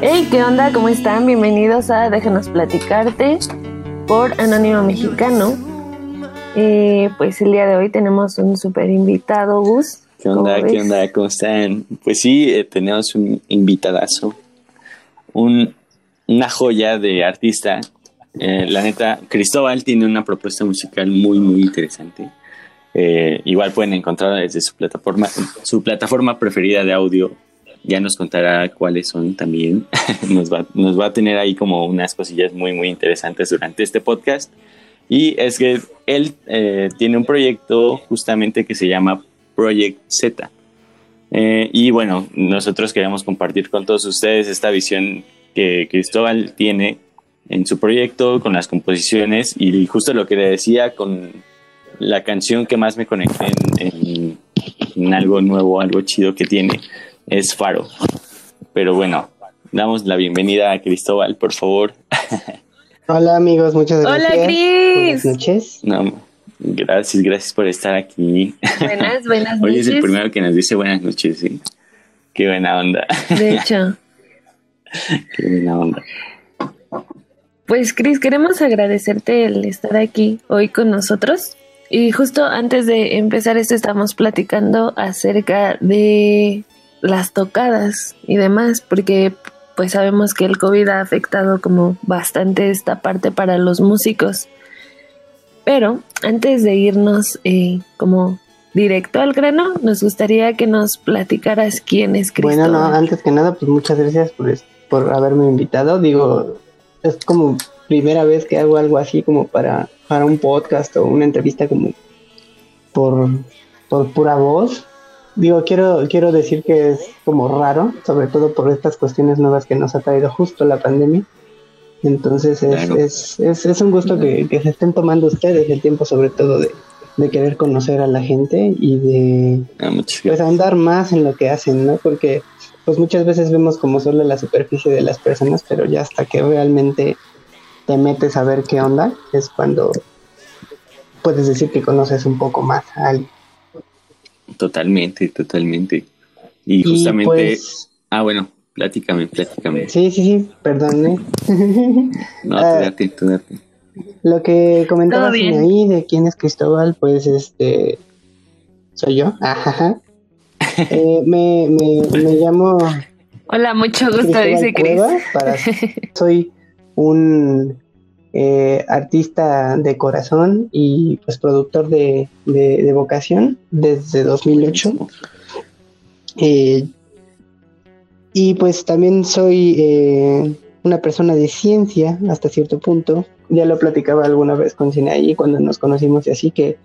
Hey, ¿qué onda? ¿Cómo están? Bienvenidos a Déjanos Platicarte por Anónimo Mexicano. Eh, pues el día de hoy tenemos un super invitado, Gus. ¿Qué onda? ¿Qué onda? ¿Cómo están? Pues sí, eh, tenemos un invitadazo, un, una joya de artista. Eh, la neta, Cristóbal tiene una propuesta musical muy, muy interesante. igual pueden encontrarla desde su plataforma, su plataforma preferida de audio, ya nos contará cuáles son también. nos, va, nos va a tener ahí como unas cosillas muy, muy interesantes durante este podcast. Y es que él eh, tiene un proyecto justamente que se llama Project Z. Eh, y bueno, nosotros queremos compartir con todos ustedes esta visión que Cristóbal tiene en su proyecto, con las composiciones y justo lo que le decía con la canción que más me conecté en, en algo nuevo, algo chido que tiene, es Faro. Pero bueno, damos la bienvenida a Cristóbal, por favor. Hola amigos, muchas gracias. Hola Cris. Buenas noches. No, gracias, gracias por estar aquí. Buenas, buenas noches. Hoy es el primero que nos dice buenas noches, ¿sí? Qué buena onda. De hecho. Qué buena onda. Pues Cris, queremos agradecerte el estar aquí hoy con nosotros. Y justo antes de empezar esto estamos platicando acerca de las tocadas y demás, porque pues sabemos que el COVID ha afectado como bastante esta parte para los músicos. Pero antes de irnos eh, como directo al grano, nos gustaría que nos platicaras quién es Cristóbal. Bueno, no, antes que nada, pues muchas gracias por, por haberme invitado. Digo, es como primera vez que hago algo así como para, para un podcast o una entrevista como por, por pura voz digo, quiero, quiero decir que es como raro, sobre todo por estas cuestiones nuevas que nos ha traído justo la pandemia. Entonces es, es, es, un gusto que, se estén tomando ustedes el tiempo sobre todo de, querer conocer a la gente y de ah, pues andar más en lo que hacen, ¿no? Porque pues muchas veces vemos como solo la superficie de las personas, pero ya hasta que realmente te metes a ver qué onda es cuando puedes decir que conoces un poco más a alguien. Totalmente, totalmente. Y, justamente... Pues, ah, bueno, platícame, platícame. Sí, sí, sí, perdón. ¿eh? no, tú ah, date, tú date. Lo que comentabas ahí de quién es Cristóbal, pues este... Soy yo. Ajá. Eh, me, me, me llamo... Hola, mucho gusto, dice Cris. soy un eh, artista de corazón y pues productor de, vocación desde 2008. Eh, y pues también soy eh, una persona de ciencia hasta cierto punto. Ya lo platicaba alguna vez con Sinaí cuando nos conocimos y así que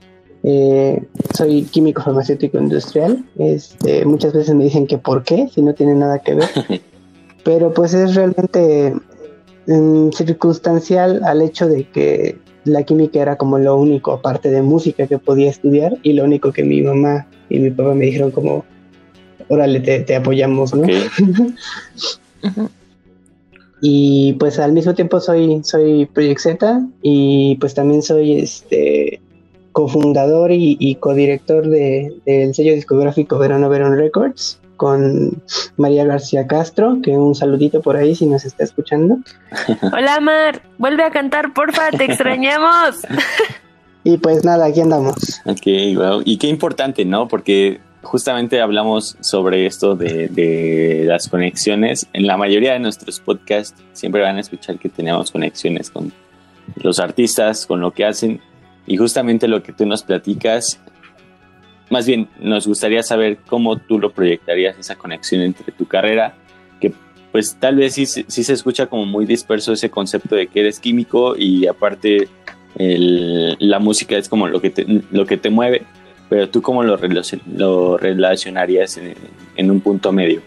soy químico farmacéutico industrial. Este, muchas veces me dicen que por qué, si no tiene nada que ver. Pero pues es realmente circunstancial al hecho de que la química era como lo único, aparte de música, que podía estudiar y lo único que mi mamá y mi papá me dijeron como, órale, te, apoyamos, ¿no? y pues al mismo tiempo soy, soy Project Z y pues también soy este cofundador y, y codirector de, del sello discográfico Verano Verón Records con María García Castro, que un saludito por ahí si nos está escuchando. Hola Mar, vuelve a cantar, porfa, te extrañamos. y pues nada, aquí andamos. Ok, wow. Y qué importante, ¿no? Porque justamente hablamos sobre esto de, de, las conexiones. En la mayoría de nuestros podcasts siempre van a escuchar que tenemos conexiones con los artistas, con lo que hacen. Y justamente lo que tú nos platicas más bien nos gustaría saber cómo tú lo proyectarías esa conexión entre tu carrera, que pues tal vez sí, se escucha como muy disperso ese concepto de que eres químico y aparte la música es como lo que te, lo que te mueve, pero tú cómo lo, lo relacionarías en, un punto medio.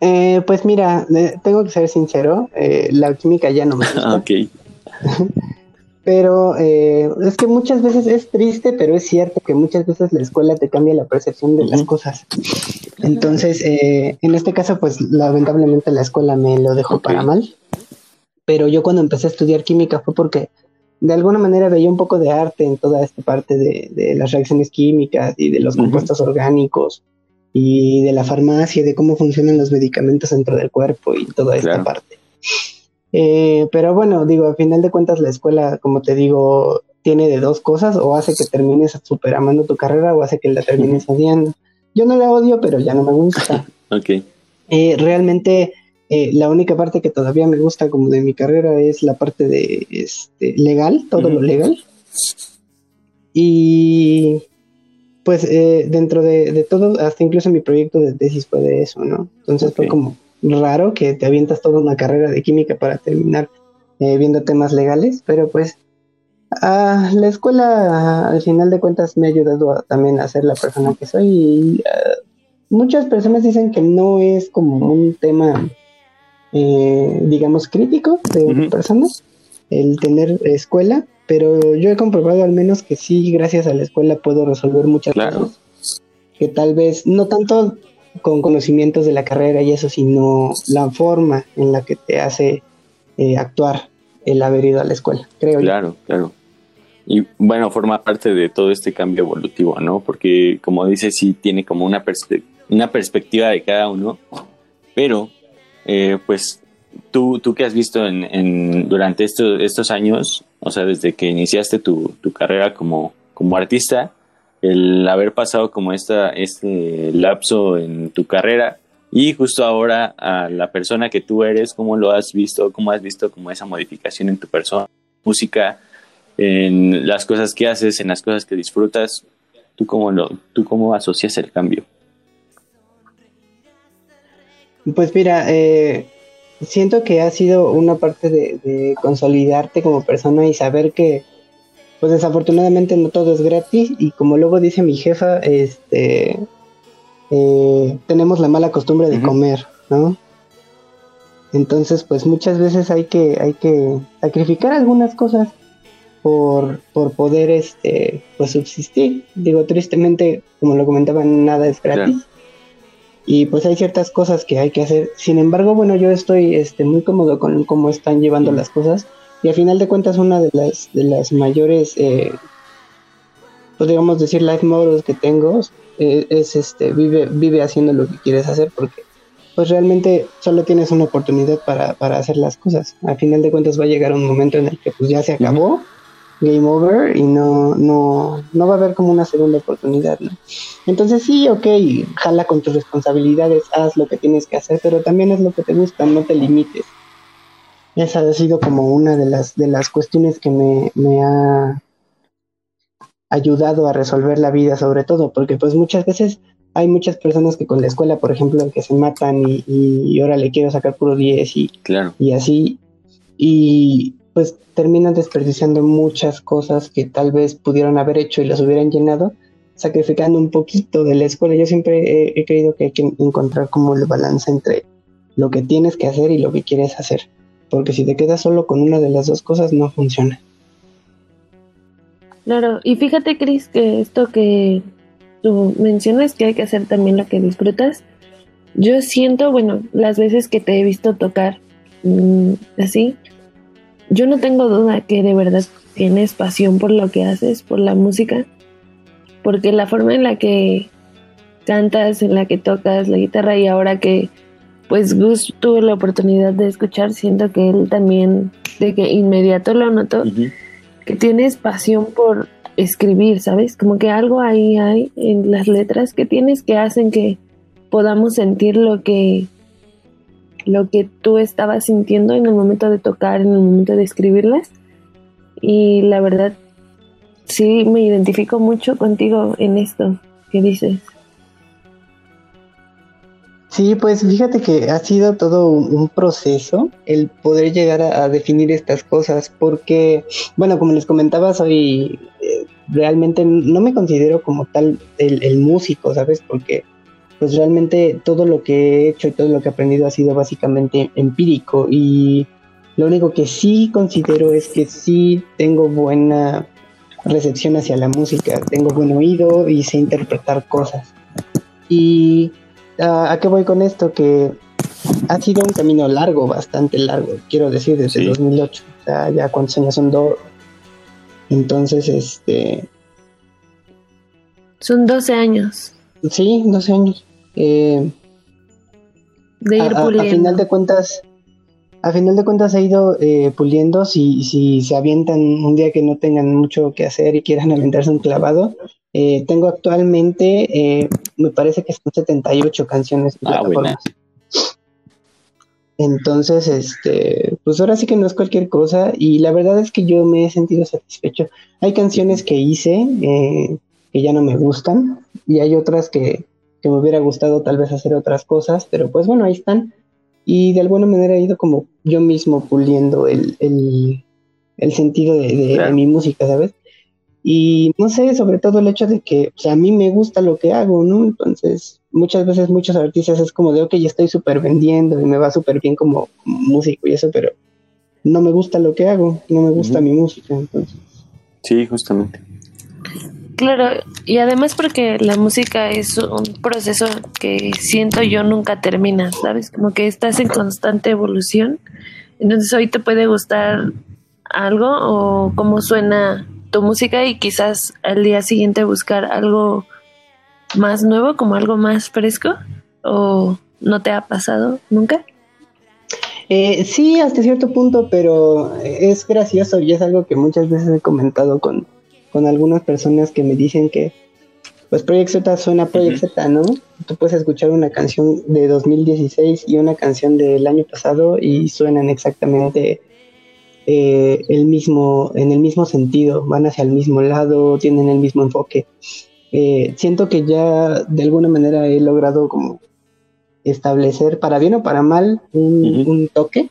Eh, pues mira, eh, tengo que ser sincero, eh, la química ya no me gusta. ok. Pero eh, es que muchas veces es triste, pero es cierto que muchas veces la escuela te cambia la percepción de las cosas. Entonces, eh, en este caso, pues lamentablemente la escuela me lo dejó para mal. Pero yo cuando empecé a estudiar química fue porque de alguna manera veía un poco de arte en toda esta parte de, las reacciones químicas y de los compuestos orgánicos. y de la farmacia, de cómo funcionan los medicamentos dentro del cuerpo y toda esta parte. Eh, pero bueno, digo, a final de cuentas la escuela, como te digo, tiene de dos cosas, o hace que termines super amando tu carrera o hace que la termines odiando. Yo no la odio, pero ya no me gusta. ok. Eh, realmente eh, la única parte que todavía me gusta como de mi carrera es la parte de este, legal, todo lo legal. Y pues eh, dentro de, todo, hasta incluso mi proyecto de tesis fue de eso, ¿no? Entonces fue como raro que te avientas toda una carrera de química para terminar eh, viendo temas legales, pero pues ah, la escuela al final de cuentas me ha ayudado también a ser la persona que soy y ah, muchas personas dicen que no es como un tema, eh, digamos, crítico de personas el tener escuela, pero yo he comprobado al menos que sí, gracias a la escuela puedo resolver muchas cosas que tal vez no tanto con conocimientos de la carrera y eso, sino la forma en la que te hace eh, actuar el haber ido a la escuela, creo claro, Claro, Y bueno, forma parte de todo este cambio evolutivo, ¿no? Porque como dices, sí tiene como una, perspectiva de cada uno, pero eh, pues tú, tú que has visto en, durante estos años, o sea, desde que iniciaste tu, carrera como, como artista, el haber pasado como esta, este lapso en tu carrera y justo ahora a la persona que tú eres, ¿cómo lo has visto? ¿Cómo has visto como esa modificación en tu persona, música, en las cosas que haces, en las cosas que disfrutas? ¿Tú cómo, lo, tú cómo asocias el cambio? Pues mira, eh, siento que ha sido una parte de, consolidarte como persona y saber que, pues desafortunadamente no todo es gratis y como luego dice mi jefa, este, eh, tenemos la mala costumbre de comer, ¿no? Entonces, pues muchas veces hay que, hay que sacrificar algunas cosas por, por poder, este, pues subsistir. Digo, tristemente, como lo comentaba, nada es gratis y pues hay ciertas cosas que hay que hacer. Sin embargo, bueno, yo estoy este, muy cómodo con cómo están llevando las cosas y al final de cuentas una de las, de las mayores, eh, podríamos decir, life models que tengo eh, es este, vive, vive haciendo lo que quieres hacer porque pues realmente solo tienes una oportunidad para, para hacer las cosas. Al final de cuentas va a llegar un momento en el que pues ya se acabó game over y no, no, no va a haber como una segunda oportunidad, ¿no? Entonces sí, ok, jala con tus responsabilidades, haz lo que tienes que hacer, pero también es lo que te gusta, no te limites. Esa ha sido como una de las, de las cuestiones que me, me ha ayudado a resolver la vida, sobre todo, porque pues muchas veces hay muchas personas que con la escuela, por ejemplo, que se matan y, y, ahora le quiero sacar puro 10 y, claro. y así. Y pues terminan desperdiciando muchas cosas que tal vez pudieron haber hecho y las hubieran llenado, sacrificando un poquito de la escuela. Yo siempre he, creído que hay que encontrar como el balance entre lo que tienes que hacer y lo que quieres hacer, porque si te quedas solo con una de las dos cosas no funciona. Claro, y fíjate Cris que esto que tú mencionas que hay que hacer también lo que disfrutas, yo siento, bueno, las veces que te he visto tocar mm, así, yo no tengo duda que de verdad tienes pasión por lo que haces, por la música, porque la forma en la que cantas, en la que tocas la guitarra y ahora que pues Gus tuvo la oportunidad de escuchar, siento que él también, de que inmediato lo notó, que tienes pasión por escribir, ¿sabes? Como que algo ahí hay en las letras que tienes que hacen que podamos sentir lo que lo que tú estabas sintiendo en el momento de tocar, en el momento de escribirlas. Y la verdad, sí me identifico mucho contigo en esto que dices. Sí, pues fíjate que ha sido todo un, proceso el poder llegar a, definir estas cosas, porque, bueno, como les comentaba, soy eh, realmente no me considero como tal el, el músico, ¿sabes? Porque pues realmente todo lo que he hecho y todo lo que he aprendido ha sido básicamente empírico y lo único que sí considero es que sí tengo buena recepción hacia la música, tengo buen oído y sé interpretar cosas. ¿Y a qué voy con esto? Que ha sido un camino largo, bastante largo, quiero decir, desde 2008. O sea, ya cuántos años son dos. Entonces, este... Son 12 años. Sí, 12 años. Eh, de ir a, a- final de cuentas, a final de cuentas he ido eh, puliendo. Si, si se avientan un día que no tengan mucho que hacer y quieran aventarse un clavado, eh, tengo actualmente, eh, me parece que son 78 canciones en Ah, buena. Entonces, este, pues ahora sí que no es cualquier cosa y la verdad es que yo me he sentido satisfecho. Hay canciones que hice eh, que ya no me gustan y hay otras que, que me hubiera gustado tal vez hacer otras cosas, pero pues bueno, ahí están. Y de alguna manera he ido como yo mismo puliendo el, el, el sentido de, de- de Claro. mi música, ¿sabes? Y no sé, sobre todo el hecho de que o sea, a mí me gusta lo que hago, ¿no? Entonces, muchas veces muchos artistas es como de, ok, ya estoy súper vendiendo y me va súper bien como músico y eso, pero no me gusta lo que hago, no me gusta mi música, entonces. Sí, justamente. Claro, y además porque la música es un proceso que siento yo nunca termina, ¿sabes? Como que estás en constante evolución. Entonces hoy te puede gustar algo o cómo suena tu música y quizás al día siguiente buscar algo más nuevo, como algo más fresco. ¿O no te ha pasado nunca? Eh, sí, hasta cierto punto, pero es gracioso y es algo que muchas veces he comentado con, con algunas personas que me dicen que pues Project Z suena Project. Z, ¿no? Tú puedes escuchar una canción de 2016 y una canción del año pasado y suenan exactamente eh, el mismo, en el mismo sentido, van hacia el mismo lado, tienen el mismo enfoque. Eh, siento que ya de alguna manera he logrado como establecer, para bien o para mal, un, un toque.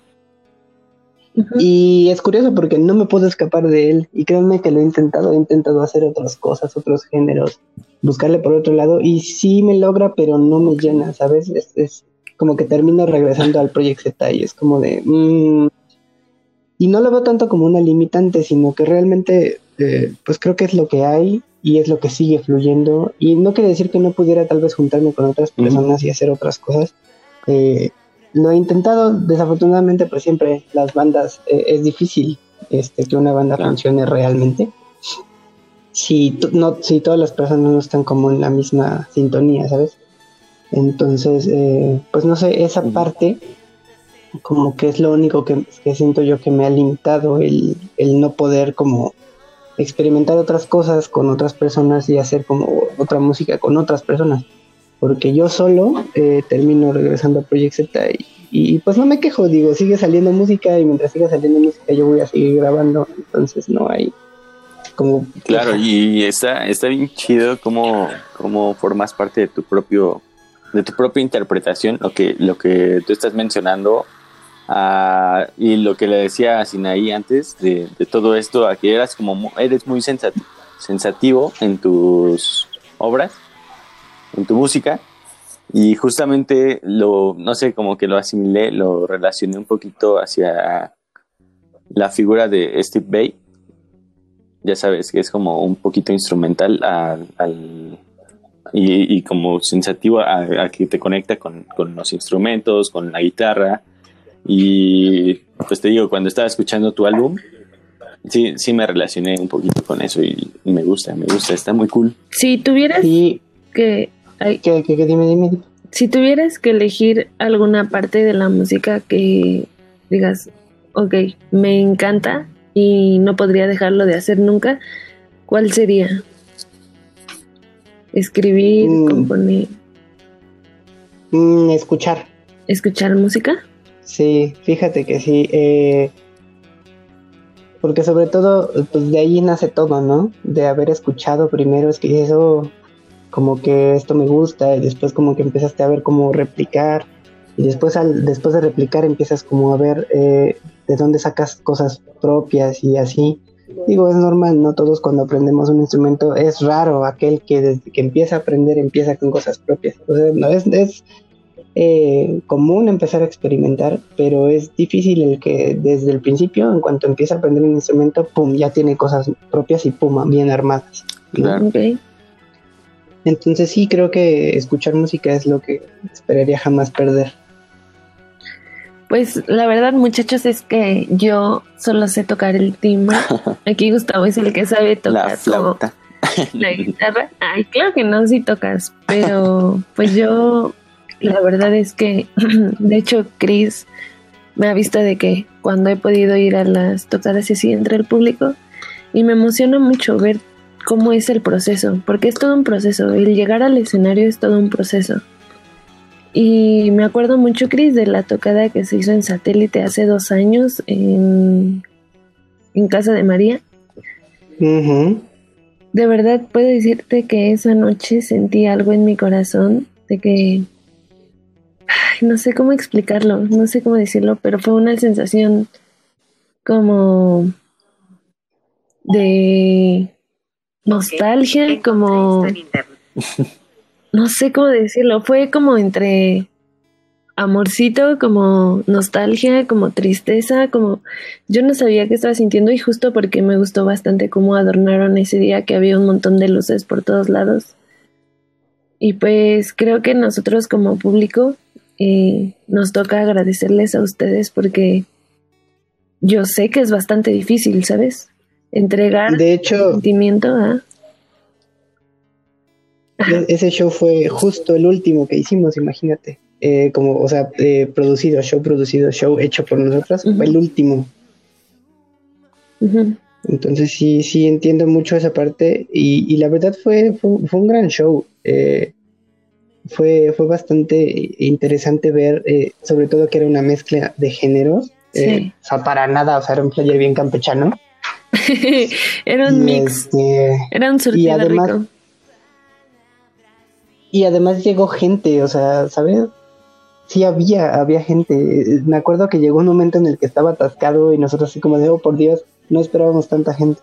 Y es curioso porque no me puedo escapar de él. Y créanme que lo he intentado, he intentado hacer otras cosas, otros géneros, buscarle por otro lado. Y sí me logra, pero no me llena, ¿sabes? Es, es como que termino regresando al Project Z y es como de... mm, y no lo veo tanto como una limitante, sino que realmente, eh, pues creo que es lo que hay y es lo que sigue fluyendo. Y no quiere decir que no pudiera tal vez juntarme con otras personas y hacer otras cosas. Eh, lo he intentado, desafortunadamente, pues siempre las bandas eh, es difícil este, que una banda Claro. funcione realmente. Si, no, si todas las personas no están como en la misma sintonía, ¿sabes? Entonces, eh, pues no sé, esa parte como que es lo único que, que siento yo que me ha limitado el, el no poder como experimentar otras cosas con otras personas y hacer como otra música con otras personas porque yo solo eh, termino regresando a Project Z y, y, pues no me quejo, digo, sigue saliendo música y mientras siga saliendo música yo voy a seguir grabando, entonces no hay como... Claro, y está, está bien chido cómo, cómo formas parte de tu propio, de tu propia interpretación, lo que, lo que tú estás mencionando, ah, y lo que le decía a Sinaí antes de, de todo esto, a que eras como eres muy sensati- sensativo en tus obras, en tu música, y justamente lo, no sé, como que lo asimilé, lo relacioné un poquito hacia la figura de Steve Bay, ya sabes que es como un poquito instrumental al, al- y, y como sensativo a, a que te conecta con, con los instrumentos, con la guitarra. Y pues te digo, cuando estaba escuchando tu álbum, sí, sí me relacioné un poquito con eso y me gusta, me gusta, está muy cool. Si tuvieras Y que... ay, dime, dime, dime. Si tuvieras que elegir alguna parte de la música que digas, ok, me encanta y no podría dejarlo de hacer nunca, ¿cuál sería? Escribir, Mm. componer, Mm, escuchar. escuchar música. Sí, fíjate que sí. eh, porque sobre todo, pues de ahí nace todo, ¿no? De haber escuchado primero, es que eso, como que esto me gusta, y después como que empezaste a ver cómo replicar, y después al, después de replicar empiezas como a ver eh, de dónde sacas cosas propias y así. Digo, es normal, ¿no? Todos cuando aprendemos un instrumento, es raro aquel que desde que empieza a aprender empieza con cosas propias. O sea, no, es, es eh, común empezar a experimentar, pero es difícil el que desde el principio, en cuanto empieza a aprender un instrumento, pum, ya tiene cosas propias y pum, bien armadas. ¿no? Claro. Ok. Entonces sí creo que escuchar música es lo que esperaría jamás perder. Pues la verdad, muchachos, es que yo solo sé tocar el timbre. Aquí Gustavo es el que sabe La tocar como flauta. la guitarra. Ay, claro que no, si tocas, pero pues yo, la verdad es que, de hecho, Chris me ha visto de que cuando he podido ir a las tocadas y así entre el público, y me emociona mucho ver cómo es el proceso, porque es todo un proceso, el llegar al escenario es todo un proceso. Y me acuerdo mucho, Chris, de la tocada que se hizo en satélite hace dos años en, en Casa de María. De verdad puedo decirte que esa noche sentí algo en mi corazón de que no sé cómo explicarlo, no sé cómo decirlo, pero fue una sensación como de nostalgia, como no sé cómo decirlo, fue como entre amorcito, como nostalgia, como tristeza, como yo no sabía qué estaba sintiendo y justo porque me gustó bastante cómo adornaron ese día que había un montón de luces por todos lados. Y pues creo que nosotros como público eh, nos toca agradecerles a ustedes porque yo sé que es bastante difícil, ¿sabes? Entregar de hecho, sentimiento a... E-, ese show fue justo el último que hicimos, imagínate. Eh, como, o sea, eh, producido, show producido, show hecho por nosotros, fue el último. Entonces sí, sí entiendo mucho esa parte y, la verdad fue, fue, un gran show. Eh, fue, fue bastante interesante ver, sobre todo que era una mezcla de géneros. o sea, para nada, o sea, era un player bien campechano. era un mix. Este, era un surtido rico y además llegó gente, o sea, ¿sabes? Sí había, había gente. Me acuerdo que llegó un momento en el que estaba atascado y nosotros así como de, oh, por Dios, no esperábamos tanta gente.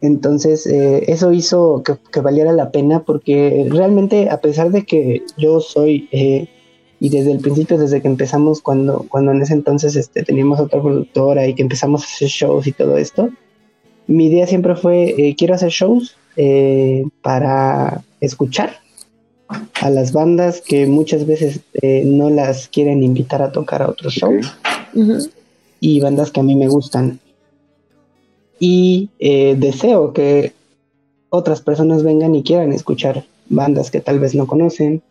Entonces, eh, eso hizo que, valiera la pena porque realmente, a pesar de que yo soy, eh, y desde el principio, desde que empezamos, cuando, cuando en ese entonces este, teníamos otra productora y que empezamos a hacer shows y todo esto, mi idea siempre fue, eh, quiero hacer shows para escuchar a las bandas que muchas veces eh, no las quieren invitar a tocar a otros shows y bandas que a mí me gustan. Y eh, deseo que otras personas vengan y quieran escuchar bandas que tal vez no conocen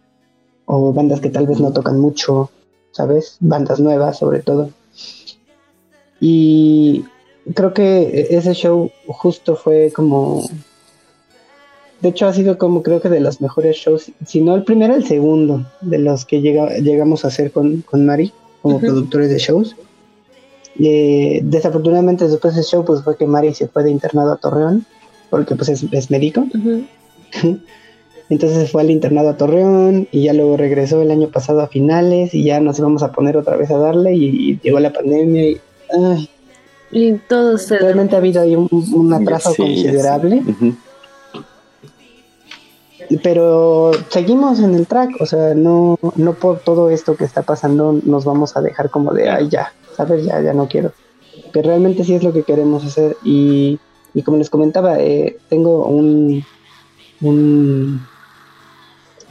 o bandas que tal vez no tocan mucho, ¿sabes? Bandas nuevas sobre todo. Y creo que ese show justo fue como de hecho, ha sido como creo que de los mejores shows, si no el primero, el segundo de los que llega, llegamos a hacer con, con Mari como productores de shows. Eh, desafortunadamente después del show pues fue que Mari se fue de internado a Torreón porque pues es, médico. Entonces fue al internado a Torreón y ya luego regresó el año pasado a finales y ya nos íbamos a poner otra vez a darle y, llegó la pandemia y... y todo se... Realmente ha habido ahí un, atraso considerable. Pero seguimos en el track, o sea, no, no por todo esto que está pasando nos vamos a dejar como de, ay, ya, sabes, ya, ya no quiero. Que realmente sí es lo que queremos hacer y, y como les comentaba, eh, tengo un, un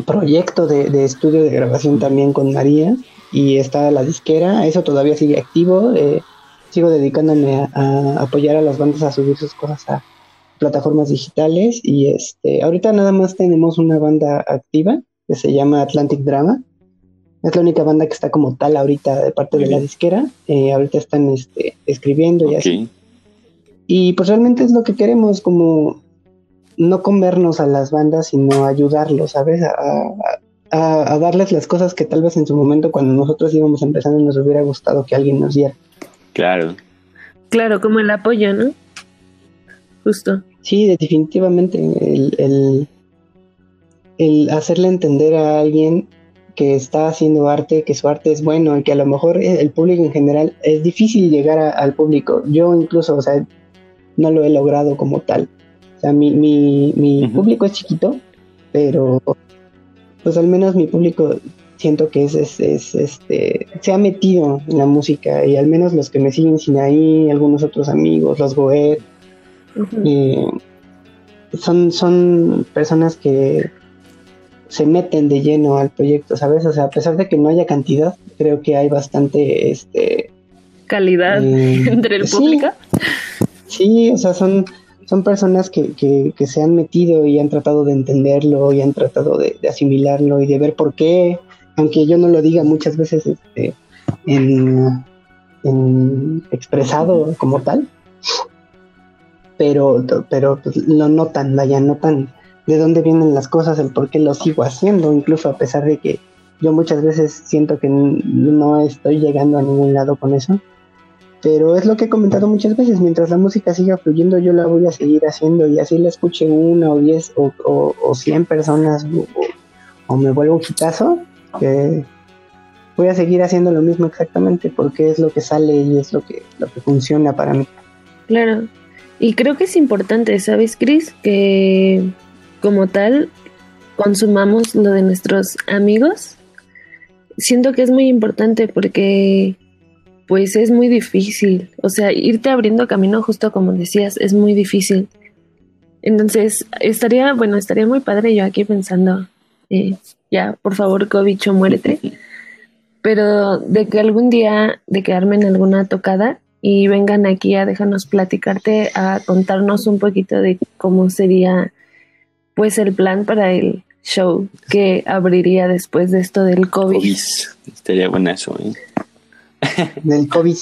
proyecto de, de, estudio de grabación también con María y está la disquera, eso todavía sigue activo, eh, sigo dedicándome a apoyar a las bandas a subir sus cosas a, plataformas digitales y este ahorita nada más tenemos una banda activa que se llama Atlantic Drama. Es la única banda que está como tal ahorita de parte de la disquera. Eh, ahorita están este, escribiendo y así. Y pues realmente es lo que queremos, como no comernos a las bandas, sino ayudarlos, ¿sabes? A, a, a, darles las cosas que tal vez en su momento cuando nosotros íbamos empezando nos hubiera gustado que alguien nos diera. Claro. Claro, como el apoyo, ¿no? Justo. Sí, definitivamente el, el, hacerle entender a alguien que está haciendo arte, que su arte es bueno y que a lo mejor el público en general es difícil llegar al público. Yo incluso, o sea, no lo he logrado como tal. O sea, mi, mi, mi público es chiquito, pero pues al menos mi público siento que es, es, es, este se ha metido en la música y al menos los que me siguen sin ahí, algunos otros amigos, los Goet, y son, son personas que se meten de lleno al proyecto, ¿sabes? O sea, a pesar de que no haya cantidad, creo que hay bastante este calidad eh, entre el público. Sí, o sea, son, son personas que, que, se han metido y han tratado de entenderlo y han tratado de, asimilarlo y de ver por qué, aunque yo no lo diga muchas veces este, en, expresado como tal, pero, pero pues, lo notan, vaya, notan de dónde vienen las cosas, el por qué lo sigo haciendo, incluso a pesar de que yo muchas veces siento que no estoy llegando a ningún lado con eso pero es lo que he comentado muchas veces, mientras la música siga fluyendo yo la voy a seguir haciendo y así la escuche una o diez o, cien personas o, me vuelvo un quitazo, que voy a seguir haciendo lo mismo exactamente porque es lo que sale y es lo que, lo que funciona para mí. Claro, y creo que es importante, ¿sabes, Chris? Que como tal consumamos lo de nuestros amigos. Siento que es muy importante porque pues es muy difícil. O sea, irte abriendo camino justo como decías, es muy difícil. Entonces, estaría, bueno, estaría muy padre yo aquí pensando, eh, ya, por favor, Covicho, muérete. Pero de que algún día, de que armen alguna tocada y vengan aquí a déjanos platicarte, a contarnos un poquito de cómo sería, pues, el plan para el show que abriría después de esto del COVID. COVID. Estaría bueno eso, ¿eh? Del COVID.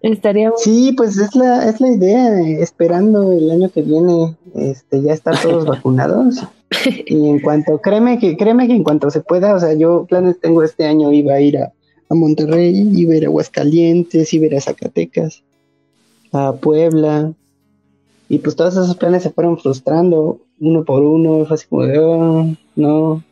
Estaría Sí, pues es la, es la idea, esperando el año que viene este, ya estar todos vacunados. Y en cuanto, créeme que, créeme que en cuanto se pueda, o sea, yo planes tengo este año, iba a ir a, a Monterrey, iba a ir a Aguascalientes, iba a ir a Zacatecas, a Puebla, y pues todos esos planes se fueron frustrando uno por uno, fue así como de, oh, no,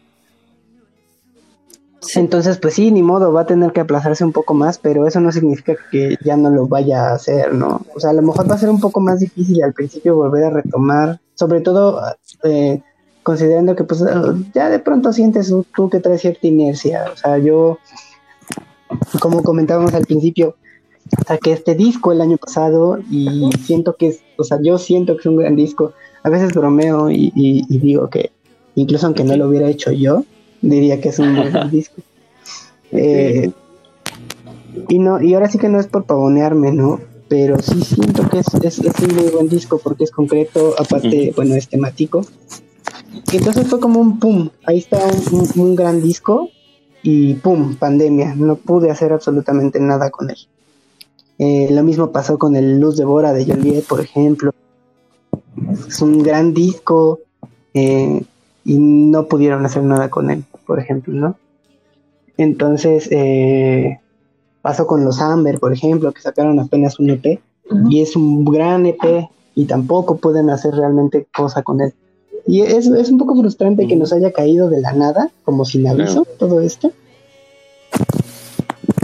entonces, pues sí, ni modo, va a tener que aplazarse un poco más, pero eso no significa que ya no lo vaya a hacer, ¿no? O sea, a lo mejor va a ser un poco más difícil al principio volver a retomar, sobre todo eh, considerando que pues ya de pronto sientes tú que traes cierta inercia. O sea, yo, como comentábamos al principio, saqué este disco el año pasado y siento que es, o sea, yo siento que es un gran disco. A veces bromeo y, y digo que incluso aunque no lo hubiera hecho yo, diría que es un buen disco. Eh, y no, y ahora sí que no es por pavonearme, ¿no? Pero sí siento que es, es, un muy buen disco porque es concreto, aparte, bueno, es temático. entonces fue como un pum, ahí está un, gran disco y pum, pandemia, no pude hacer absolutamente nada con él. Eh, lo mismo pasó con el Luz de Bora de Joliet, por ejemplo. Es un gran disco, eh, y no pudieron hacer nada con él, por ejemplo, ¿no? Entonces, eh, pasó con los Amber, por ejemplo, que sacaron apenas un EP, y es un gran EP, y tampoco pueden hacer realmente cosa con él. Y es, es un poco frustrante que nos haya caído de la nada, como sin aviso, todo esto.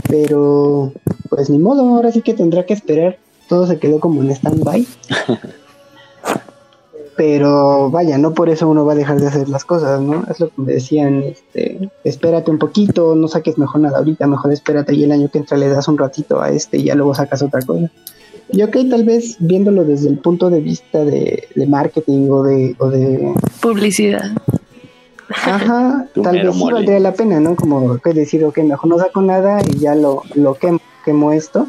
Pero, pues ni modo, ahora sí que tendrá que esperar. Todo se quedó como en stand-by. pero vaya, no por eso uno va a dejar de hacer las cosas, ¿no? Es lo que me decían, este, espérate un poquito, no saques mejor nada ahorita, mejor espérate y el año que entra le das un ratito a este y ya luego sacas otra cosa. Y ok, tal vez viéndolo desde el punto de vista de, marketing o de, o de... Publicidad. Ajá, tal vez sí valdría la pena, ¿no? Como que decir, ok, mejor no saco nada y ya lo, lo quemo, quemo esto.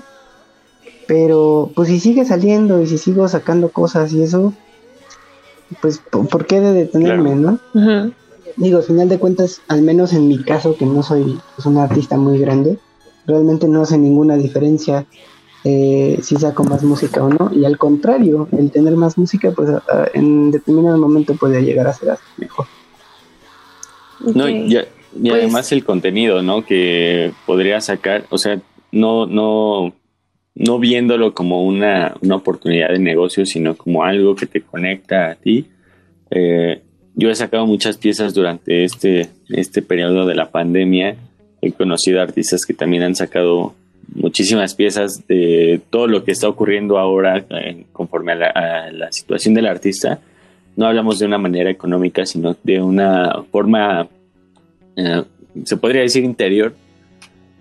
Pero pues si sigue saliendo y si sigo sacando cosas y eso, pues, ¿por qué de detenerme, no? Digo, al final de cuentas, al menos en mi caso, que no soy pues, un artista muy grande, realmente no hace ninguna diferencia eh, si saco más música o no. Y al contrario, el tener más música, pues en determinado momento puede llegar a ser hasta mejor. No, y, pues además el contenido, ¿no? Que podría sacar, o sea, no, no, no viéndolo como una, oportunidad de negocio, sino como algo que te conecta a ti. Eh, yo he sacado muchas piezas durante este, este periodo de la pandemia. He conocido artistas que también han sacado muchísimas piezas de todo lo que está ocurriendo ahora eh, conforme a la, situación del artista. No hablamos de una manera económica, sino de una forma, eh, se podría decir interior,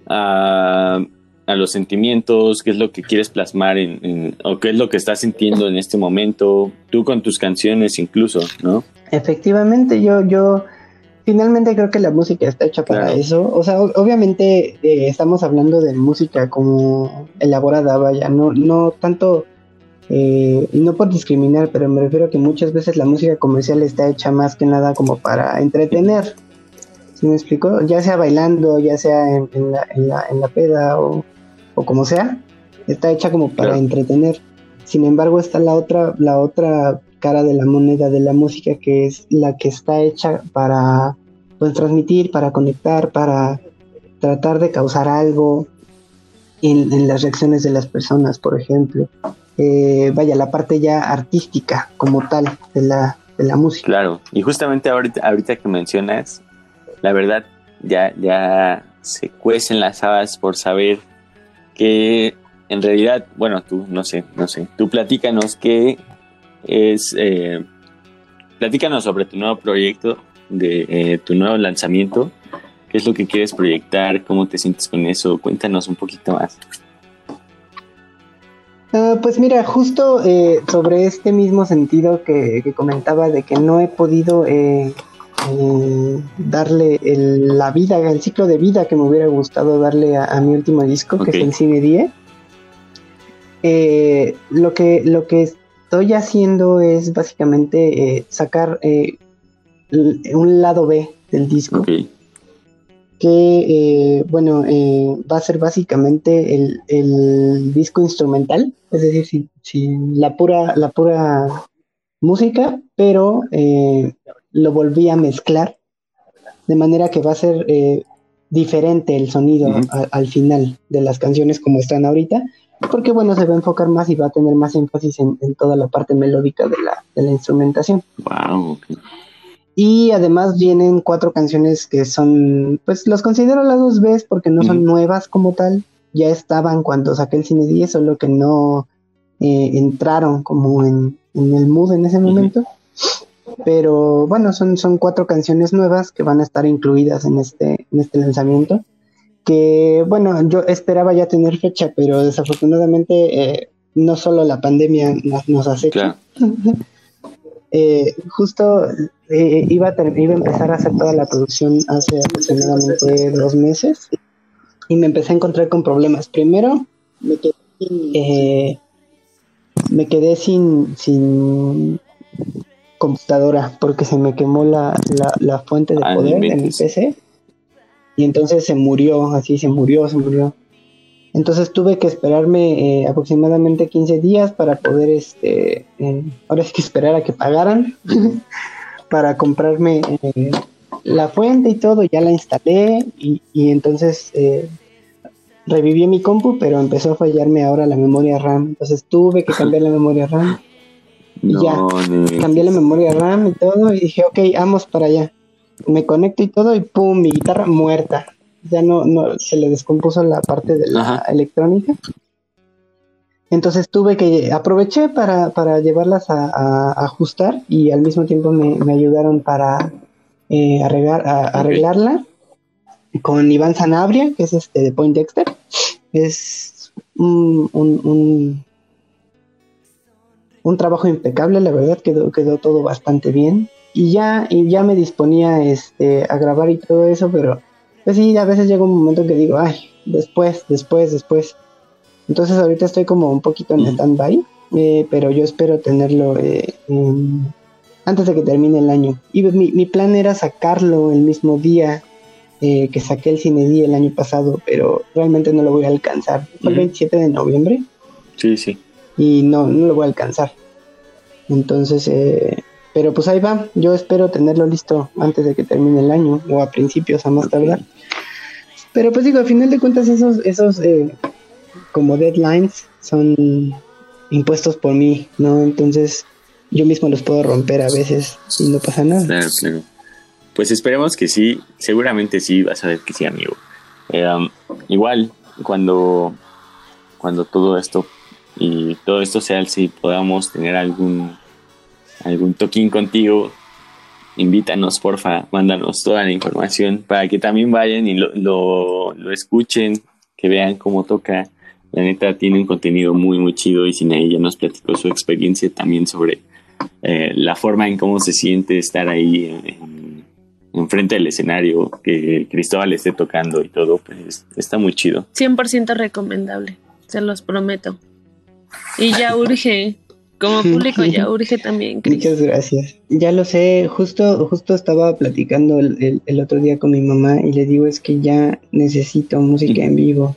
a a los sentimientos, qué es lo que quieres plasmar en, o qué es lo que estás sintiendo en este momento, tú con tus canciones incluso, ¿no? Efectivamente, yo, yo finalmente creo que la música está hecha para eso. O sea, obviamente eh, estamos hablando de música como elaborada, vaya, no, no tanto Eh, y no por discriminar, pero me refiero a que muchas veces la música comercial está hecha más que nada como para entretener. ¿Sí me explico? Ya sea bailando, ya sea en, la, en, la, en la, peda o, o, como sea, está hecha como para entretener. Sin embargo, está la otra, la otra cara de la moneda de la música que es la que está hecha para pues, transmitir, para conectar, para tratar de causar algo en, en las reacciones de las personas, por ejemplo. Eh, vaya, la parte ya artística como tal de la, de la música. Claro, y justamente ahorita, ahorita que mencionas, la verdad, ya, ya se cuecen las habas por saber que en realidad, bueno, tú, no sé, no sé, tú platícanos qué es, eh, platícanos sobre tu nuevo proyecto, de eh, tu nuevo lanzamiento, qué es lo que quieres proyectar, cómo te sientes con eso, cuéntanos un poquito más. Uh, pues mira, justo eh, sobre este mismo sentido que, que, comentaba de que no he podido eh, eh, darle el, la vida, el ciclo de vida que me hubiera gustado darle a, a mi último disco, okay. que es el Cine 10. lo, que, lo que estoy haciendo es básicamente sacar un lado B del disco. Okay que, eh, bueno, eh, va a ser básicamente el, el, disco instrumental, es decir, sin, sin, la, pura, la pura música, pero eh, lo volví a mezclar, de manera que va a ser eh, diferente el sonido uh -huh. a, al final de las canciones como están ahorita, porque, bueno, se va a enfocar más y va a tener más énfasis en, en toda la parte melódica de la, de la instrumentación. Wow, okay. Y además vienen cuatro canciones que son, pues los considero las dos veces porque no son nuevas como tal. Ya estaban cuando saqué el cine 10, solo que no eh, entraron como en, en, el mood en ese momento. Pero bueno, son, son cuatro canciones nuevas que van a estar incluidas en este, en este lanzamiento. Que bueno, yo esperaba ya tener fecha, pero desafortunadamente eh, no solo la pandemia nos, nos acecha. Claro. eh, justo eh, iba, a iba a empezar a hacer toda la producción hace aproximadamente dos meses y me empecé a encontrar con problemas. Primero, me quedé, eh, me quedé sin, sin computadora porque se me quemó la, la, la fuente de ah, poder de mi PC y entonces se murió, así se murió, se murió. Entonces tuve que esperarme eh, aproximadamente 15 días para poder, este, eh, ahora sí que esperar a que pagaran para comprarme eh, la fuente y todo, ya la instalé y, y entonces eh, reviví mi compu, pero empezó a fallarme ahora la memoria RAM. Entonces tuve que cambiar la memoria RAM. Y no, ya, cambié la memoria RAM y todo y dije, ok, vamos para allá. Me conecto y todo y pum, mi guitarra muerta ya no, no se le descompuso la parte de la Ajá. electrónica. Entonces tuve que aproveché para, para llevarlas a, a, ajustar y al mismo tiempo me, me ayudaron para eh, arreglar, a, arreglarla con Iván Sanabria, que es este de Point Dexter. Es un, un, un, un trabajo impecable, la verdad quedó, quedó todo bastante bien. Y ya, y ya me disponía este, a grabar y todo eso, pero pues sí, a veces llega un momento que digo, ay, después, después, después. Entonces ahorita estoy como un poquito en stand-by, eh, pero yo espero tenerlo eh, en, antes de que termine el año. Y mi, mi plan era sacarlo el mismo día eh, que saqué el cine día el año pasado, pero realmente no lo voy a alcanzar. Fue el 27 de noviembre. Sí, sí. Y no, no lo voy a alcanzar. Entonces, eh, pero pues ahí va, yo espero tenerlo listo antes de que termine el año o a principios a más tardar. Pero pues digo, al final de cuentas esos, esos eh, como deadlines son impuestos por mí, ¿no? Entonces yo mismo los puedo romper a veces y no pasa nada. Claro, claro. Pues esperemos que sí, seguramente sí, vas a ver que sí, amigo. Eh, um, igual, cuando, cuando todo esto y todo esto sea si podamos tener algún algún toquín contigo, invítanos, porfa, mándanos toda la información para que también vayan y lo, lo, lo escuchen, que vean cómo toca. La neta tiene un contenido muy, muy chido y sin ella nos platicó su experiencia también sobre eh, la forma en cómo se siente estar ahí en, frente del escenario, que Cristóbal esté tocando y todo, pues está muy chido. 100% recomendable, se los prometo. Y ya urge, como público ya urge también. Muchas gracias. Ya lo sé, justo, justo estaba platicando el, el, otro día con mi mamá y le digo es que ya necesito música en vivo.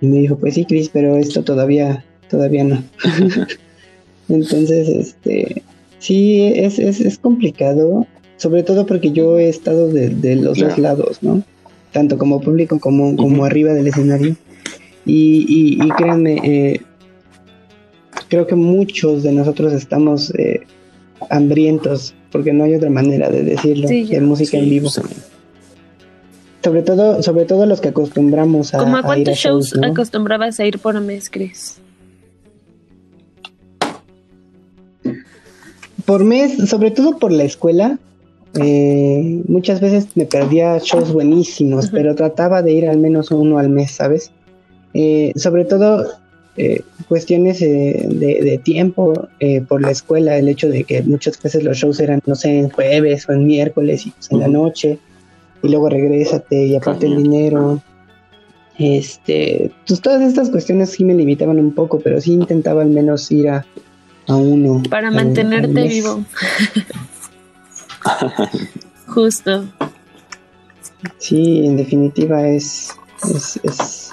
Y me dijo, pues sí, Cris, pero esto todavía, todavía no. Entonces, este, sí, es, es, es, complicado, sobre todo porque yo he estado de, los dos lados, ¿no? Tanto como público como, como arriba del escenario. Y, y, créanme, eh, creo que muchos de nosotros estamos eh, hambrientos, porque no hay otra manera de decirlo, de música en vivo. Sobre todo, sobre todo los que acostumbramos a. ¿Cómo a cuántos shows, acostumbrabas a ir por mes, Chris? Por mes, sobre todo por la escuela, eh, muchas veces me perdía shows buenísimos, pero trataba de ir al menos uno al mes, ¿sabes? Eh, sobre todo eh, cuestiones de, tiempo por la escuela, el hecho de que muchas veces los shows eran, no sé, en jueves o en miércoles y pues en la noche y luego regrésate y aparte el dinero. Este, pues todas estas cuestiones sí me limitaban un poco, pero sí intentaba al menos ir a, a uno. Para mantenerte vivo. Justo. Sí, en definitiva es, es,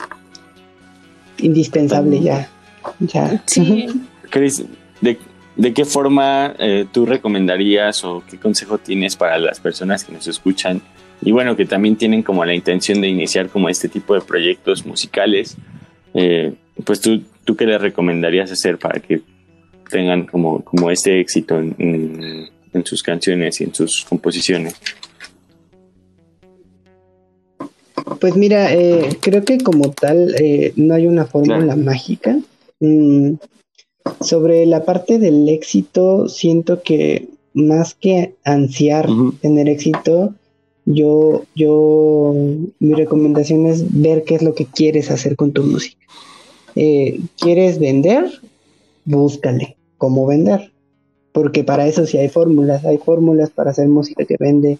indispensable ya. ya. Sí. Chris, ¿de, ¿de, qué forma eh, tú recomendarías o qué consejo tienes para las personas que nos escuchan y bueno, que también tienen como la intención de iniciar como este tipo de proyectos musicales, eh, pues tú, tú qué les recomendarías hacer para que tengan como, como este éxito en, sus canciones y en sus composiciones? Pues mira, eh, creo que como tal eh, no hay una fórmula mágica. Mm, sobre la parte del éxito, siento que más que ansiar tener éxito, yo, yo, mi recomendación es ver qué es lo que quieres hacer con tu música. Eh, ¿Quieres vender? Búscale cómo vender. Porque para eso sí hay fórmulas, hay fórmulas para hacer música que vende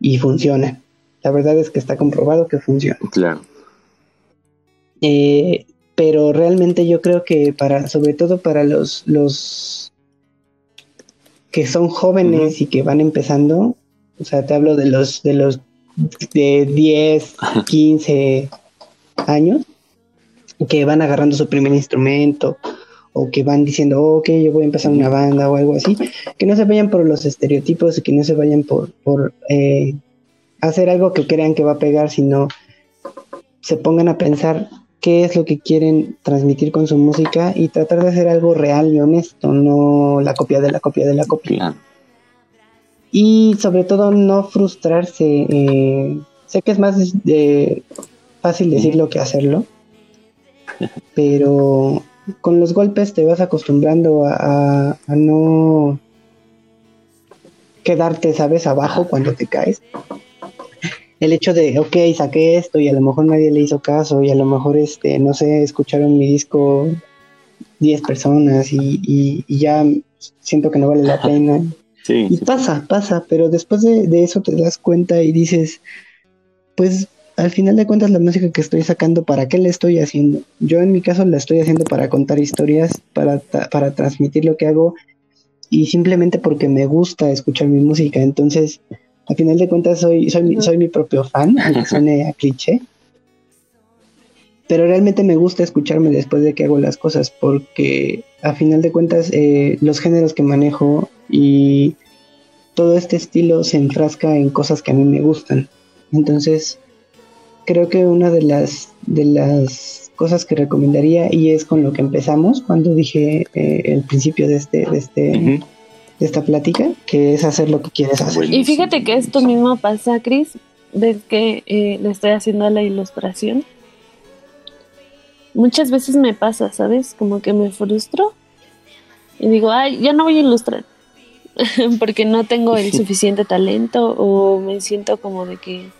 y funciona. La verdad es que está comprobado que funciona. Claro. Eh, pero realmente yo creo que para, sobre todo para los, los que son jóvenes y que van empezando, o sea, te hablo de los de los de 10, 15 años que van agarrando su primer instrumento o que van diciendo, ok, yo voy a empezar una banda o algo así, que no se vayan por los estereotipos y que no se vayan por, por eh, hacer algo que crean que va a pegar, sino se pongan a pensar qué es lo que quieren transmitir con su música y tratar de hacer algo real y honesto, no la copia de la copia de la copia y sobre todo no frustrarse. Eh, sé que es más fácil decirlo que hacerlo, pero con los golpes te vas acostumbrando a, no quedarte, ¿sabes?, abajo cuando te caes. El hecho de, ok, saqué esto y a lo mejor nadie le hizo caso y a lo mejor, este, no sé, escucharon mi disco 10 personas y, y ya siento que no vale la pena y pasa, pasa, pero después de, eso te das cuenta y dices, pues al final de cuentas la música que estoy sacando, ¿para qué la estoy haciendo? Yo en mi caso la estoy haciendo para contar historias, para, para transmitir lo que hago y simplemente porque me gusta escuchar mi música. Entonces, al final de cuentas soy, soy, soy mi propio fan, aunque suene a cliché. Pero realmente me gusta escucharme después de que hago las cosas porque a final de cuentas eh, los géneros que manejo y todo este estilo se enfrasca en cosas que a mí me gustan. Entonces, creo que una de las, de las cosas que recomendaría, y es con lo que empezamos cuando dije eh, el principio de este, de este, de esta plática, que es hacer lo que quieres hacer. Y fíjate que esto mismo pasa, Cris, ves que eh, le estoy haciendo a la ilustración. Muchas veces me pasa, ¿sabes? Como que me frustro y digo, ay, ya no voy a ilustrar porque no tengo el suficiente talento o me siento como de que,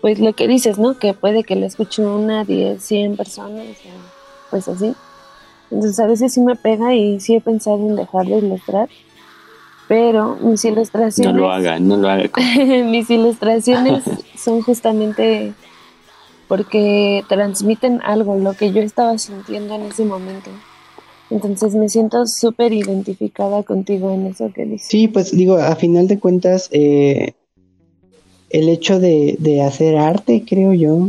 pues lo que dices, ¿no? Que puede que le escuche una, diez, cien personas, pues así. Entonces a veces sí me pega y sí he pensado en dejar de ilustrar, pero mis ilustraciones... No lo haga, no lo haga. mis ilustraciones son justamente porque transmiten algo, lo que yo estaba sintiendo en ese momento. Entonces me siento súper identificada contigo en eso que dices. Sí, pues digo, a final de cuentas, eh, el hecho de, de, hacer arte, creo yo,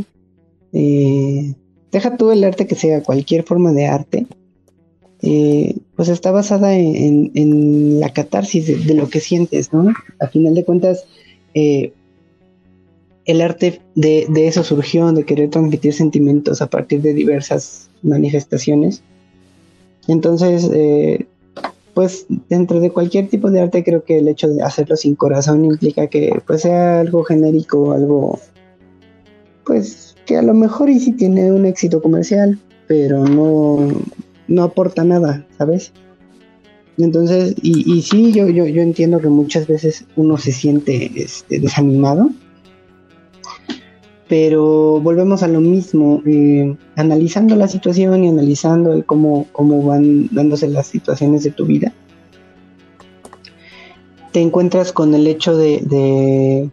eh, deja tú el arte que sea cualquier forma de arte, eh, pues está basada en, la catarsis de, lo que sientes, ¿no? A final de cuentas, eh, el arte de, de, eso surgió, de querer transmitir sentimientos a partir de diversas manifestaciones. Entonces, eh, pues dentro de cualquier tipo de arte creo que el hecho de hacerlo sin corazón implica que pues sea algo genérico, algo pues que a lo mejor y sí tiene un éxito comercial, pero no, no aporta nada, ¿sabes? Entonces, y, y sí, yo, yo, yo entiendo que muchas veces uno se siente este, desanimado pero volvemos a lo mismo, eh, analizando la situación y analizando cómo, cómo van dándose las situaciones de tu vida, te encuentras con el hecho de, de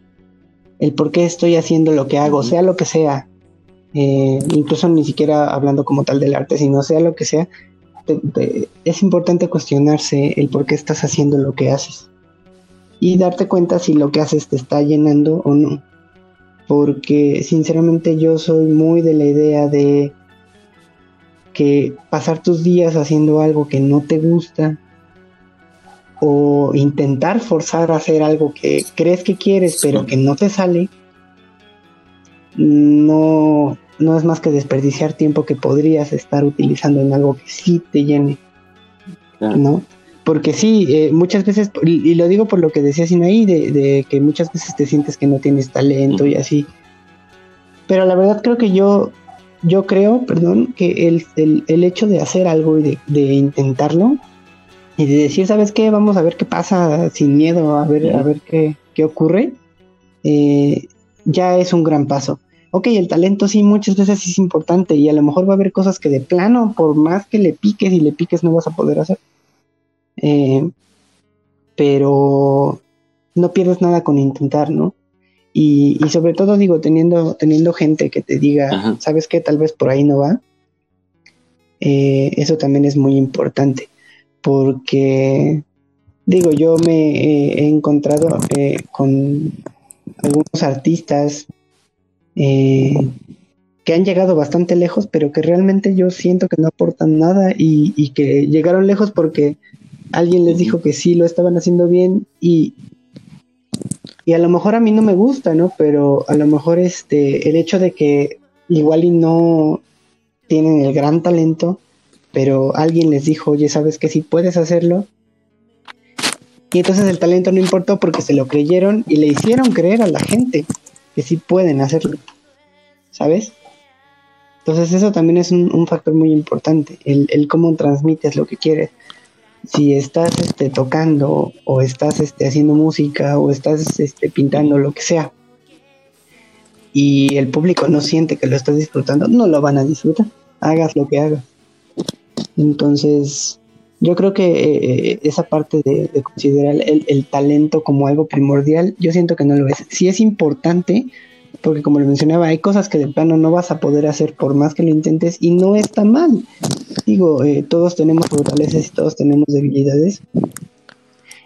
el por qué estoy haciendo lo que hago, sea lo que sea, eh, incluso ni siquiera hablando como tal del arte, sino sea lo que sea, es importante cuestionarse el por qué estás haciendo lo que haces y darte cuenta si lo que haces te está llenando o no. Porque sinceramente yo soy muy de la idea de que pasar tus días haciendo algo que no te gusta o intentar forzar a hacer algo que crees que quieres pero que no te sale, no, no es más que desperdiciar tiempo que podrías estar utilizando en algo que sí te llene, ¿no? Porque sí, eh, muchas veces, y, lo digo por lo que decía Sinaí, de, de que muchas veces te sientes que no tienes talento y así. Pero la verdad creo que yo, yo creo, perdón, que el, el, el hecho de hacer algo y de, de, intentarlo y de decir, ¿sabes qué? Vamos a ver qué pasa sin miedo, a ver, a ver qué, qué ocurre, eh, ya es un gran paso. Ok, el talento sí muchas veces es importante y a lo mejor va a haber cosas que de plano, por más que le piques y le piques, no vas a poder hacer. Eh, pero no pierdes nada con intentar, ¿no? Y, y, sobre todo digo, teniendo, teniendo gente que te diga, Ajá. ¿sabes qué? Tal vez por ahí no va. Eh, eso también es muy importante, porque digo, yo me eh, he encontrado eh, con algunos artistas eh, que han llegado bastante lejos, pero que realmente yo siento que no aportan nada y, que llegaron lejos porque alguien les dijo que sí lo estaban haciendo bien y, y a lo mejor a mí no me gusta, ¿no? Pero a lo mejor este, el hecho de que igual y no tienen el gran talento, pero alguien les dijo, oye, ¿sabes que sí puedes hacerlo? Y entonces el talento no importó porque se lo creyeron y le hicieron creer a la gente que sí pueden hacerlo, ¿sabes? Entonces eso también es un, factor muy importante, el, el cómo transmites lo que quieres si estás este, tocando o estás este, haciendo música o estás este, pintando lo que sea y el público no siente que lo estás disfrutando, no lo van a disfrutar, hagas lo que hagas. Entonces, yo creo que eh, esa parte de, de considerar el, talento como algo primordial, yo siento que no lo es. Sí es importante, porque como le mencionaba, hay cosas que de plano no vas a poder hacer por más que lo intentes y no está mal. Digo, eh, todos tenemos fortalezas y todos tenemos debilidades.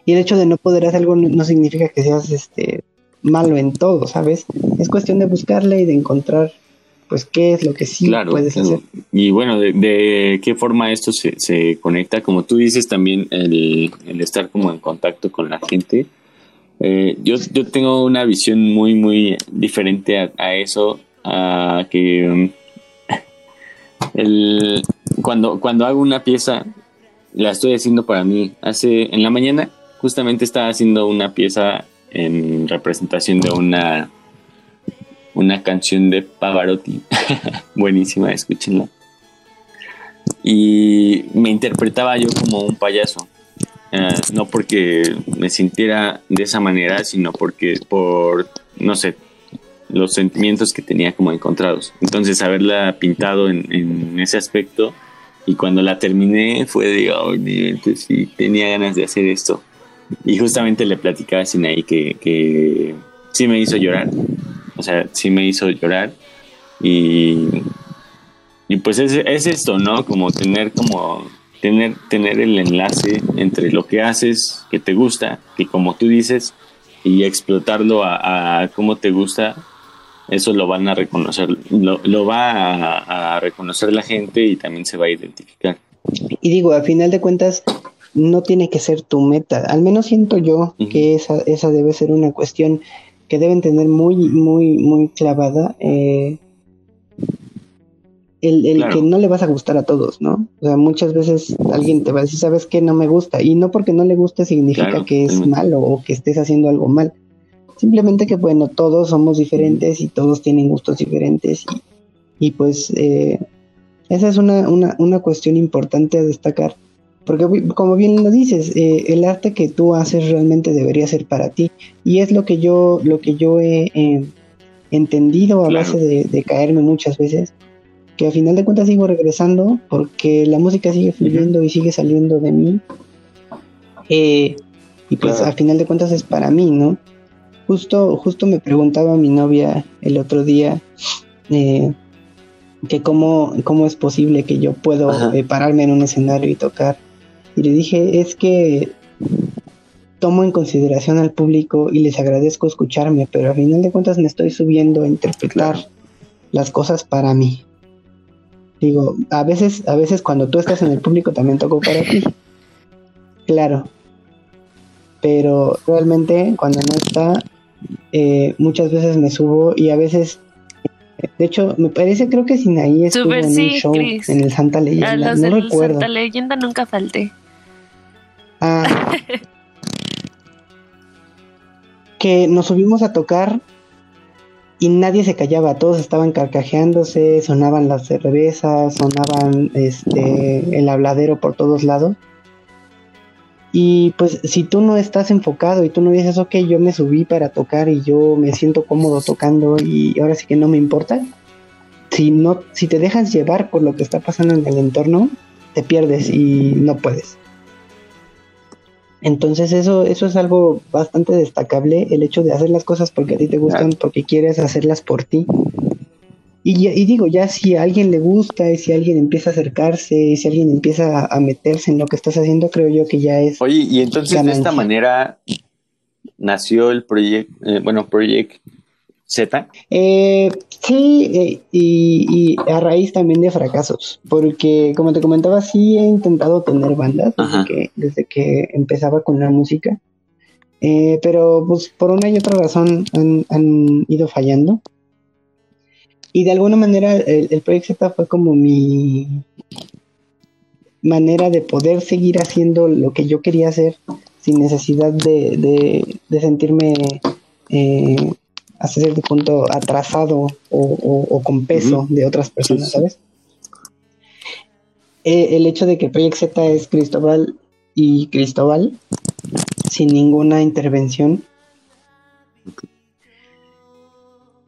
Y el hecho de no poder hacer algo no, no significa que seas este malo en todo, ¿sabes? Es cuestión de buscarle y de encontrar pues qué es lo que sí claro, puedes hacer. Y bueno, de, de qué forma esto se, se, conecta, como tú dices también, el, el, estar como en contacto con la gente. Eh, yo, yo tengo una visión muy, muy diferente a, a eso, a que um, el, cuando, cuando hago una pieza, la estoy haciendo para mí. Hace, en la mañana, justamente estaba haciendo una pieza en representación de una una canción de Pavarotti. Buenísima, escúchenla. Y me interpretaba yo como un payaso. Uh, no porque me sintiera de esa manera, sino porque por, no sé, los sentimientos que tenía como encontrados. Entonces, haberla pintado en, en ese aspecto y cuando la terminé fue de, oh, pues sí, tenía ganas de hacer esto. Y justamente le platicaba a Sinaí que, que sí me hizo llorar. O sea, sí me hizo llorar. Y, y pues es, es esto, ¿no? Como tener como tener, tener el enlace entre lo que haces, que te gusta, que como tú dices, y explotarlo a, a cómo te gusta, eso lo van a reconocer, lo, lo va a, reconocer la gente y también se va a identificar. Y digo, al final de cuentas, no tiene que ser tu meta. Al menos siento yo que esa, esa debe ser una cuestión que deben tener muy, muy, muy clavada. Eh, el, el que no le vas a gustar a todos, ¿no? O sea, muchas veces alguien te va a decir, ¿sabes qué? No me gusta. Y no porque no le guste significa que es malo o que estés haciendo algo mal. Simplemente que, bueno, todos somos diferentes y todos tienen gustos diferentes. Y, pues eh, esa es una, una, una, cuestión importante a destacar. Porque como bien lo dices, eh, el arte que tú haces realmente debería ser para ti. Y es lo que yo, lo que yo he eh, entendido a base de, de caerme muchas veces que al final de cuentas sigo regresando porque la música sigue fluyendo y sigue saliendo de mí. Eh, y pues al final de cuentas es para mí, ¿no? Justo, justo me preguntaba mi novia el otro día eh, que cómo, cómo es posible que yo puedo eh, pararme en un escenario y tocar. Y le dije, es que tomo en consideración al público y les agradezco escucharme, pero al final de cuentas me estoy subiendo a interpretar las cosas para mí. Digo, a veces, a veces cuando tú estás en el público también toco para ti. Claro. Pero realmente cuando no está, eh, muchas veces me subo y a veces, de hecho, me parece, creo que Sinaí estuvo en un show en el Santa Leyenda. no recuerdo. Santa Leyenda nunca falté. Ah. que nos subimos a tocar y nadie se callaba, todos estaban carcajeándose, sonaban las cervezas, sonaban este el habladero por todos lados. Y pues si tú no estás enfocado y tú no dices, ok, yo me subí para tocar y yo me siento cómodo tocando y ahora sí que no me importa, si no, si te dejas llevar por lo que está pasando en el entorno, te pierdes y no puedes. Entonces eso, eso es algo bastante destacable, el hecho de hacer las cosas porque a ti te gustan, porque quieres hacerlas por ti. Y, y, digo, ya si a alguien le gusta, y si alguien empieza a acercarse, y si alguien empieza a, meterse en lo que estás haciendo, creo yo que ya es... Oye, y entonces de esta manera nació el proyecto, eh, bueno, Project Z? Eh, sí, eh, y, a raíz también de fracasos, porque como te comentaba, sí he intentado tener bandas desde que, desde que, empezaba con la música, eh, pero pues por una y otra razón han, ido fallando. Y de alguna manera el, el Project Z fue como mi manera de poder seguir haciendo lo que yo quería hacer sin necesidad de, de sentirme eh, hasta cierto punto atrasado o, con peso de otras personas, ¿sabes? Eh, el hecho de que Project Z es Cristóbal y Cristóbal sin ninguna intervención.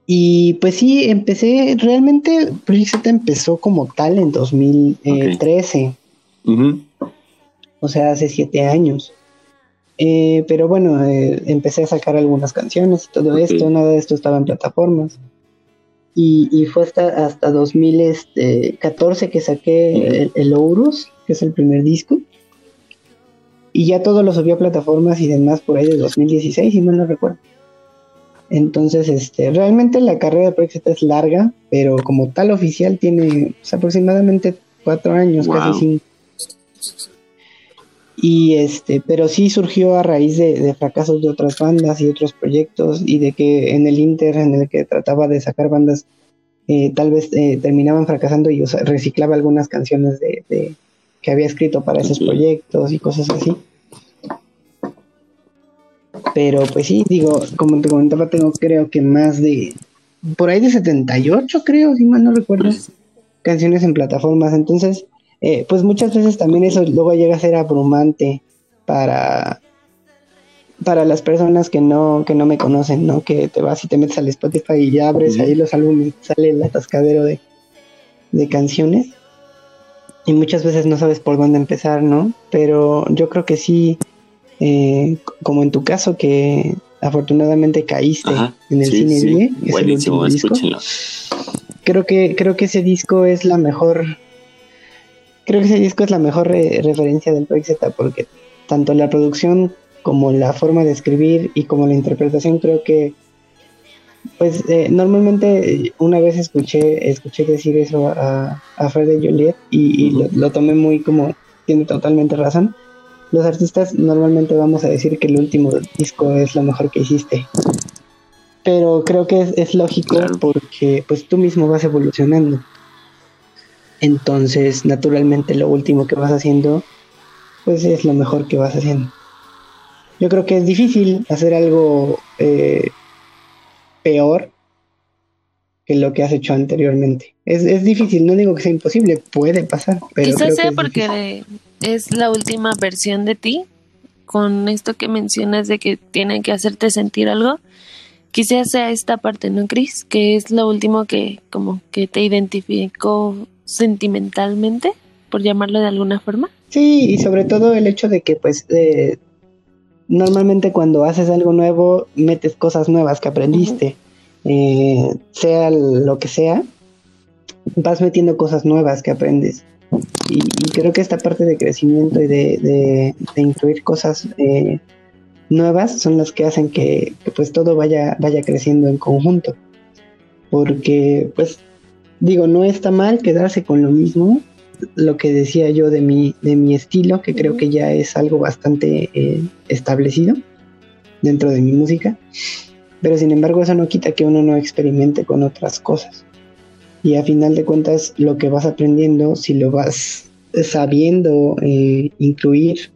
Y pues sí, empecé, realmente Project Z empezó como tal en 2013. O sea, hace siete años. Eh, pero bueno, eh, empecé a sacar algunas canciones y todo esto, nada de esto estaba en plataformas. Y, fue hasta, hasta 2014 que saqué el, el, Ourus, que es el primer disco. Y ya todo lo subí a plataformas y demás por ahí de 2016, si mal no recuerdo. Entonces, este, realmente la carrera de Project es larga, pero como tal oficial tiene aproximadamente cuatro años, casi cinco. Y este, pero sí surgió a raíz de, fracasos de otras bandas y otros proyectos y de que en el Inter en el que trataba de sacar bandas eh, tal vez eh, terminaban fracasando y reciclaba algunas canciones de, que había escrito para esos proyectos y cosas así. Pero pues sí, digo, como te comentaba, tengo creo que más de, por ahí de 78 creo, si mal no recuerdo, canciones en plataformas. Entonces, eh, pues muchas veces también eso luego llega a ser abrumante para, para las personas que no, que no me conocen, ¿no? Que te vas y te metes al Spotify y ya abres ahí los álbumes y sale el atascadero de, canciones. Y muchas veces no sabes por dónde empezar, ¿no? Pero yo creo que sí, eh, como en tu caso, que afortunadamente caíste en el cine sí. Buenísimo, Creo que, creo que ese disco es la mejor creo que ese disco es la mejor referencia del Project Z porque tanto la producción como la forma de escribir y como la interpretación creo que pues eh, normalmente una vez escuché escuché decir eso a, a Fred de Joliet y, lo, tomé muy como tiene totalmente razón. Los artistas normalmente vamos a decir que el último disco es lo mejor que hiciste. Pero creo que es, es lógico porque pues tú mismo vas evolucionando entonces naturalmente lo último que vas haciendo pues es lo mejor que vas haciendo yo creo que es difícil hacer algo eh, peor que lo que has hecho anteriormente. Es, es, difícil, no digo que sea imposible, puede pasar. Pero Quizás sea porque es la última versión de ti, con esto que mencionas de que tienen que hacerte sentir algo. Quizás sea esta parte, ¿no, Cris? Que es lo último que como que te identificó sentimentalmente, por llamarlo de alguna forma. Sí, y sobre todo el hecho de que pues eh, normalmente cuando haces algo nuevo, metes cosas nuevas que aprendiste, eh, sea lo que sea, vas metiendo cosas nuevas que aprendes. Y, creo que esta parte de crecimiento y de, incluir cosas eh, nuevas son las que hacen que, que, pues todo vaya, vaya creciendo en conjunto. Porque, pues, digo, no está mal quedarse con lo mismo, lo que decía yo de mi, de mi estilo, que creo que ya es algo bastante eh, establecido dentro de mi música. Pero sin embargo eso no quita que uno no experimente con otras cosas. Y a final de cuentas lo que vas aprendiendo, si lo vas sabiendo eh, incluir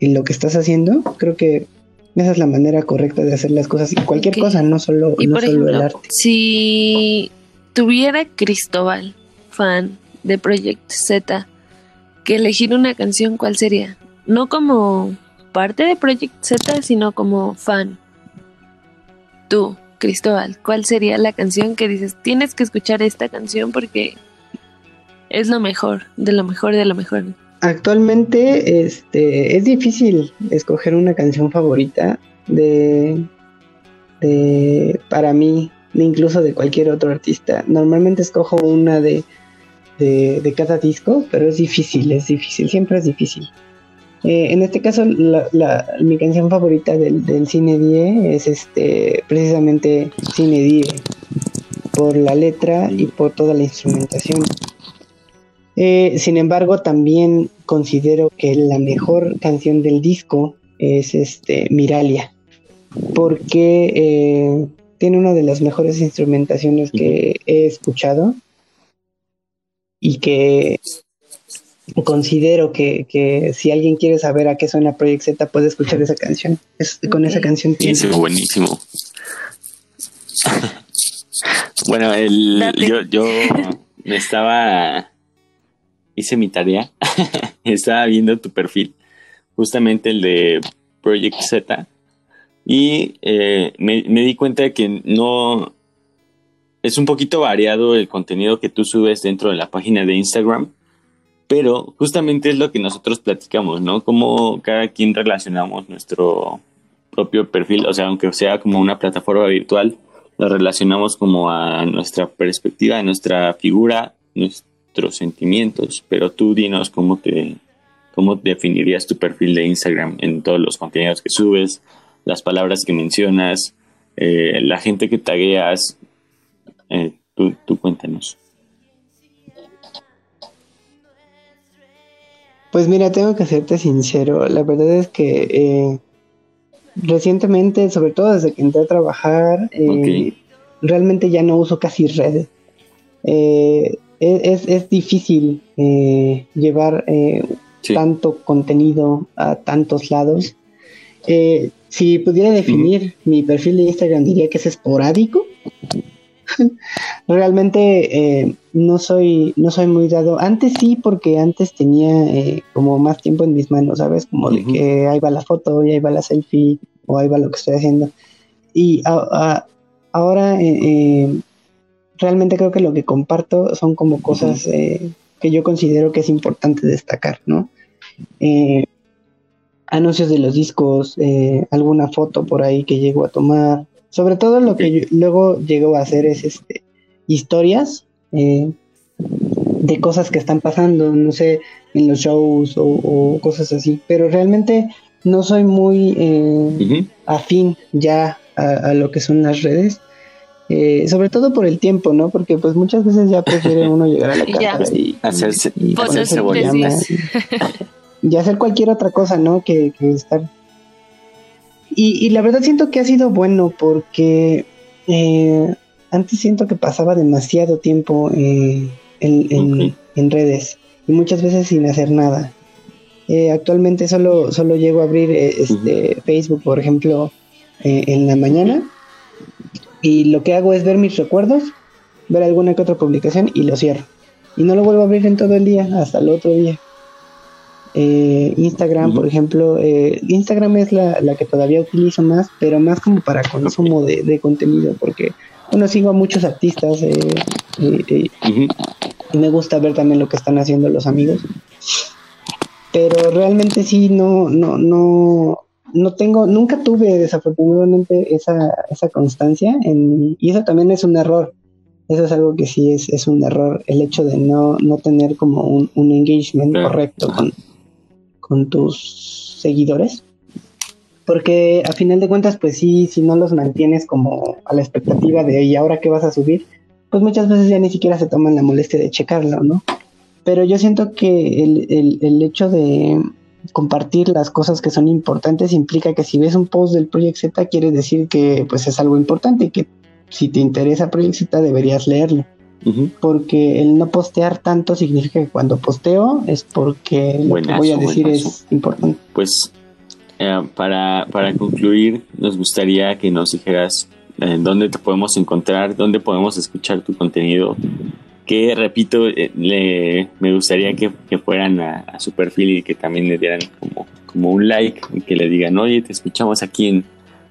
en lo que estás haciendo, creo que esa es la manera correcta de hacer las cosas. Y cualquier cosa, no solo, no solo el arte. Si tuviera Cristóbal, fan de Project Z, que elegir una canción, ¿cuál sería? No como parte de Project Z, sino como fan. Tú, Cristóbal, ¿cuál sería la canción que dices, tienes que escuchar esta canción porque es lo mejor, de lo mejor, de lo mejor? Actualmente este, es difícil escoger una canción favorita de, de para mí, incluso de cualquier otro artista. Normalmente escojo una de de, cada disco, pero es difícil, es difícil, siempre es difícil. Eh, en este caso, mi canción favorita del, Cine Die es este, precisamente Cine Die, por la letra y por toda la instrumentación. Eh, sin embargo, también considero que la mejor canción del disco es este, Miralia, porque eh, tiene una de las mejores instrumentaciones que he escuchado y que considero que, si alguien quiere saber a qué suena Project Z puede escuchar esa canción. Es, Con esa canción tiene... buenísimo. bueno, el, yo, yo estaba, hice mi tarea, estaba viendo tu perfil, justamente el de Project Z, y eh, me, di cuenta de que no, es un poquito variado el contenido que tú subes dentro de la página de Instagram, pero justamente es lo que nosotros platicamos, ¿no? Cómo cada quien relacionamos nuestro propio perfil, o sea, aunque sea como una plataforma virtual, lo relacionamos como a nuestra perspectiva, a nuestra figura, nuestros sentimientos, pero tú dinos cómo te cómo definirías tu perfil de Instagram en todos los contenidos que subes, las palabras que mencionas, eh, la gente que tagueas, eh, tú, cuéntanos. Pues mira, tengo que serte sincero. La verdad es que eh, recientemente, sobre todo desde que entré a trabajar, eh, realmente ya no uso casi redes. es, difícil llevar tanto contenido a tantos lados. Si pudiera definir mi perfil de Instagram, diría que es esporádico. Realmente eh, no soy no soy muy dado. Antes sí, porque antes tenía eh, como más tiempo en mis manos, ¿sabes? Como de que ahí va la foto, y ahí va la selfie, o ahí va lo que estoy haciendo. Y ahora eh, realmente creo que lo que comparto son como cosas que yo considero que es importante destacar, ¿no? Anuncios de los discos, alguna foto por ahí que llego a tomar, sobre todo lo que luego llego a hacer es este historias. Eh, de cosas que están pasando, no sé, en los shows o, cosas así. Pero realmente no soy muy eh, afín ya a, lo que son las redes. Eh, sobre todo por el tiempo, ¿no? Porque pues muchas veces ya prefiere uno llegar a la casa y, hacerse y, y, hacer cualquier otra cosa, ¿no? Que, estar. Y, la verdad siento que ha sido bueno porque eh, antes siento que pasaba demasiado tiempo en, en, redes y muchas veces sin hacer nada. Eh, actualmente solo, solo llego a abrir este, Facebook, por ejemplo, en la mañana y lo que hago es ver mis recuerdos, ver alguna que otra publicación y lo cierro. Y no lo vuelvo a abrir en todo el día, hasta el otro día. Eh, Instagram, por ejemplo, eh, Instagram es la, que todavía utilizo más, pero más como para consumo de, contenido, porque bueno, sigo a muchos artistas eh, y me gusta ver también lo que están haciendo los amigos. Pero realmente sí, no, no, no, no tengo, nunca tuve desafortunadamente esa, esa constancia en, y eso también es un error. Eso es algo que sí es, es un error, el hecho de no, no tener como un, un engagement correcto con, con tus seguidores. Porque a final de cuentas, pues sí, si no los mantienes como a la expectativa de y ahora qué vas a subir, pues muchas veces ya ni siquiera se toman la molestia de checarlo, ¿no? Pero yo siento que el, el, hecho de, compartir las cosas que son importantes implica que si ves un post del Project Z quiere decir que pues es algo importante y que si te interesa Project Z deberías leerlo. Porque el no postear tanto significa que cuando posteo es porque lo que voy a decir es importante. Pues eh, para, para concluir, nos gustaría que nos dijeras eh, dónde te podemos encontrar, dónde podemos escuchar tu contenido, que repito, eh, le, me gustaría que, fueran a, su perfil y que también le dieran como, como un like y que le digan, oye, te escuchamos aquí en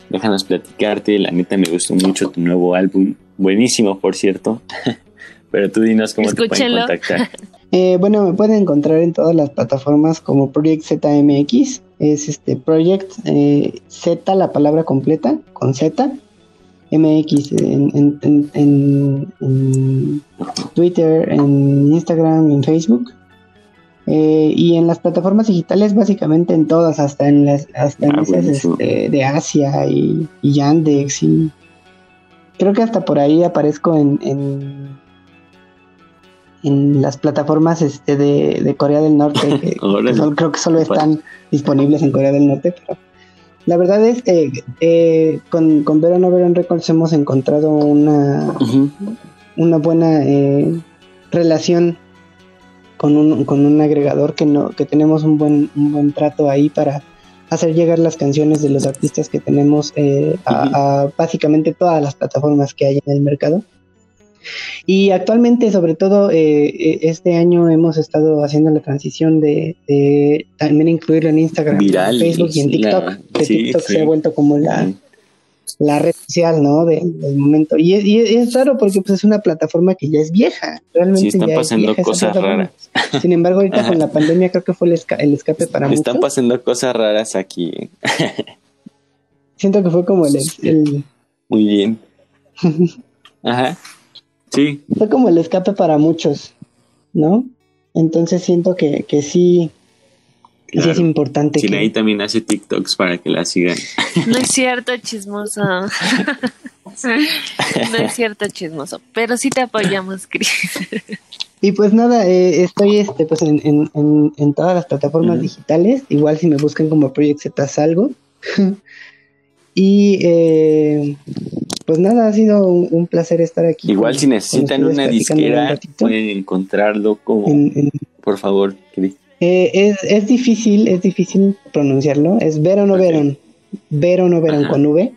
Déjanos platicarte, la neta me gustó mucho tu nuevo álbum, buenísimo por cierto, pero tú dinos cómo te pueden contactar. Eh, bueno, me pueden encontrar en todas las plataformas como Project ZMX, es este Project eh, Z, la palabra completa, con Z, MX en, en, Twitter, en Instagram, en Facebook. Eh, y en las plataformas digitales, básicamente en todas, hasta en las hasta en ah, esas, este, de Asia y, Yandex. Y creo que hasta por ahí aparezco en, en, las plataformas este, de, Corea del Norte, que, creo que solo están disponibles en Corea del Norte, pero la verdad es que eh, con, con Verón o Verón Records hemos encontrado una, una buena eh, relación con un, con un agregador que no que tenemos un buen un buen trato ahí para hacer llegar las canciones de los artistas que tenemos eh, a, básicamente todas las plataformas que hay en el mercado y actualmente, sobre todo, eh, eh, este año hemos estado haciendo la transición de, también incluirlo en Instagram, Facebook y en TikTok. TikTok se ha vuelto como la, la red social, ¿no? del momento. Y, es raro porque pues, es una plataforma que ya es vieja. Realmente están pasando cosas raras. Sin embargo, ahorita con la pandemia creo que fue el, escape para muchos. Están pasando cosas raras aquí. Siento que fue como el... el... Muy bien. Ajá. Sí. Fue como el escape para muchos, ¿no? Entonces siento que, que sí, sí es importante. Sí, ahí también hace TikToks para que la sigan. No es cierto, chismoso. no es cierto, chismoso. Pero sí te apoyamos, Cris. Y pues nada, eh, estoy este, pues en, en, en, todas las plataformas digitales. Igual si me buscan como Project Z salgo. y eh, pues nada, ha sido un, placer estar aquí. Igual si necesitan una disquera, pueden encontrarlo como, por favor, eh, es, es, difícil, es difícil pronunciarlo. Es Veron o Veron. Veron o Veron con V.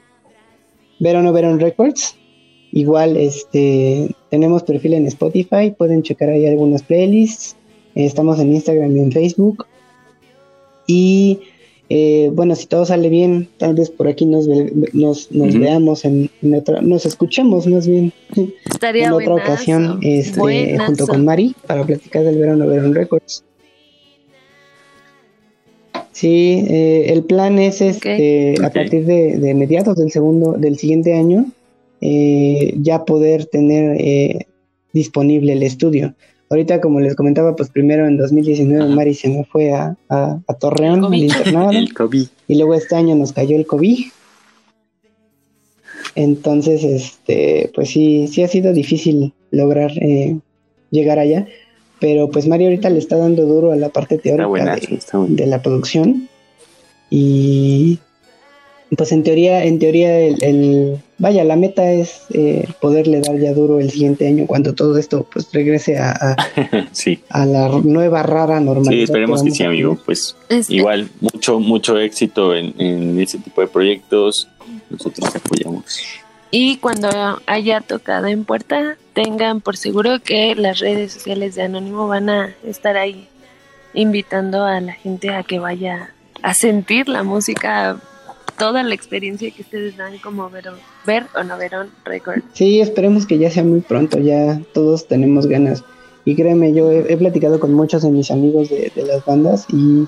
Veron o Veron Records. Igual, este, tenemos perfil en Spotify, pueden checar ahí algunas playlists. estamos en Instagram y en Facebook. Y eh, bueno, si todo sale bien, tal vez por aquí nos, nos, veamos en, otra, nos escuchemos más bien. En otra ocasión este, junto con Mari para platicar del verano Verón Records. Sí, eh, el plan es este, a partir de, mediados del segundo, del siguiente año, eh, ya poder tener disponible el estudio ahorita como les comentaba, pues primero en 2019 Mari se me fue a, a, Torreón, al internado. El COVID. Y luego este año nos cayó el COVID. Entonces, este, pues sí, sí ha sido difícil lograr eh, llegar allá. Pero pues Mari ahorita le está dando duro a la parte teórica de, la producción. Y pues en teoría, en teoría el, vaya, la meta es eh, poderle dar ya duro el siguiente año cuando todo esto pues regrese a, a, a la nueva rara normalidad. Sí, esperemos que, sí, amigo. Pues este igual, mucho, mucho éxito en, en ese tipo de proyectos. Nosotros te apoyamos. Y cuando haya tocado en puerta, tengan por seguro que las redes sociales de Anónimo van a estar ahí invitando a la gente a que vaya a sentir la música, toda la experiencia que ustedes dan como ver, ver o no ver record. Sí, esperemos que ya sea muy pronto, ya todos tenemos ganas. Y créeme, yo he, platicado con muchos de mis amigos de, de las bandas y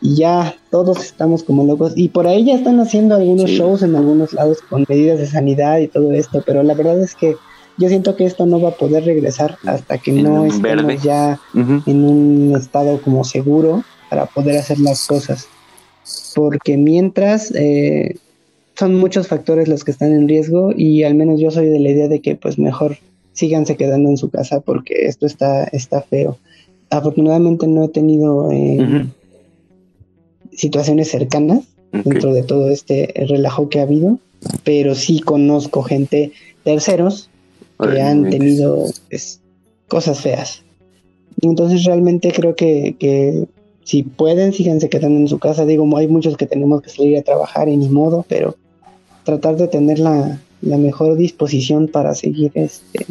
y ya todos estamos como locos. Y por ahí ya están haciendo algunos shows en algunos lados con medidas de sanidad y todo esto, pero la verdad es que yo siento que esto no va a poder regresar hasta que no estemos ya en un estado como seguro para poder hacer las cosas. Porque mientras eh, son muchos factores los que están en riesgo y al menos yo soy de la idea de que pues mejor síganse quedando en su casa porque esto está, está feo. Afortunadamente no he tenido... Eh, situaciones cercanas dentro de todo este relajo que ha habido, pero sí conozco gente, terceros, que han tenido pues, cosas feas. Entonces realmente creo que, que si pueden, síganse quedando en su casa. Digo, hay muchos que tenemos que salir a trabajar y ni modo, pero tratar de tener la, la mejor disposición para seguir este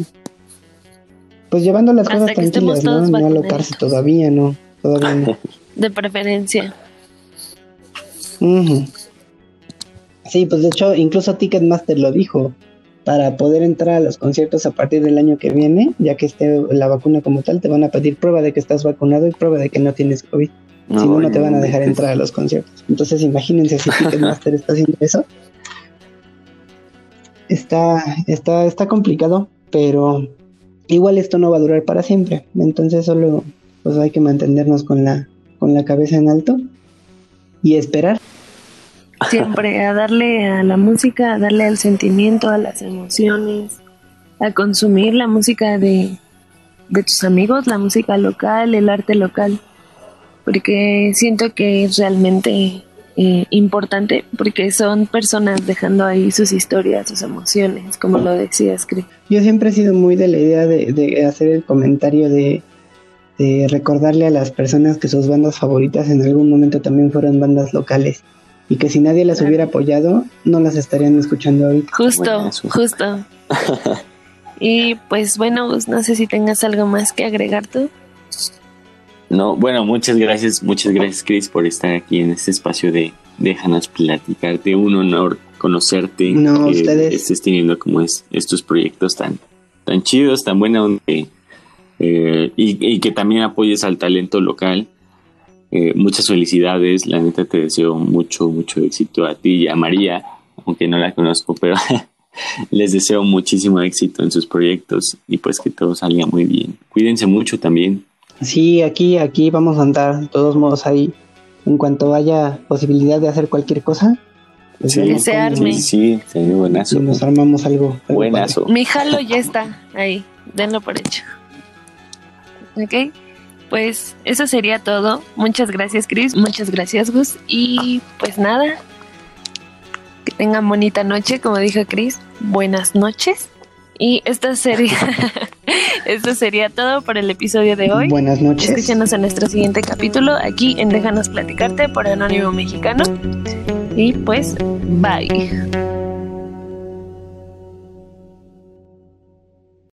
pues llevando las cosas tranquilas, ¿no? No alocarse todavía, no, todavía no. De preferencia. Sí, pues de hecho, incluso Ticketmaster lo dijo. Para poder entrar a los conciertos a partir del año que viene, ya que esté la vacuna como tal, te van a pedir prueba de que estás vacunado y prueba de que no tienes COVID. Si no, no te van a dejar entrar a los conciertos. Entonces, imagínense si Ticketmaster está haciendo eso. Está, está, está complicado, pero igual esto no va a durar para siempre. Entonces, solo pues hay que mantenernos con la, con la cabeza en alto y esperar. Siempre a darle a la música, a darle al sentimiento, a las emociones, a consumir la música de, de tus amigos, la música local, el arte local, porque siento que es realmente eh, importante, porque son personas dejando ahí sus historias, sus emociones, como lo decías, Chris. Yo siempre he sido muy de la idea de, de hacer el comentario de de recordarle a las personas que sus bandas favoritas en algún momento también fueron bandas locales y que si nadie las hubiera apoyado no las estarían escuchando ahorita. Justo, justo. y pues bueno, no sé si tengas algo más que agregar tú. No, bueno, muchas gracias, muchas gracias Chris por estar aquí en este espacio de Déjanos platicarte, un honor conocerte, no, que ustedes. estés teniendo como es, estos proyectos tan, tan chidos, tan buenos, eh, y, que también apoyes al talento local. Eh, muchas felicidades, la neta te deseo mucho, mucho éxito a ti y a María, aunque no la conozco, pero les deseo muchísimo éxito en sus proyectos y pues que todo salga muy bien. Cuídense mucho también. Sí, aquí, aquí vamos a andar, de todos modos ahí, en cuanto haya posibilidad de hacer cualquier cosa. Pues sí, se arme. Sí, sí, buenazo. Y nos armamos algo. buenazo. Mi jalo ya está ahí, denlo por hecho. ¿ok? Pues eso sería todo. Muchas gracias, Chris. Muchas gracias, Gus. Y pues nada, que tengan bonita noche, como dijo Chris. Buenas noches. Y esto sería, esto sería todo por el episodio de hoy. Buenas noches. Escúchanos en nuestro siguiente capítulo aquí en Déjanos Platicarte por Anónimo Mexicano. Y pues, bye.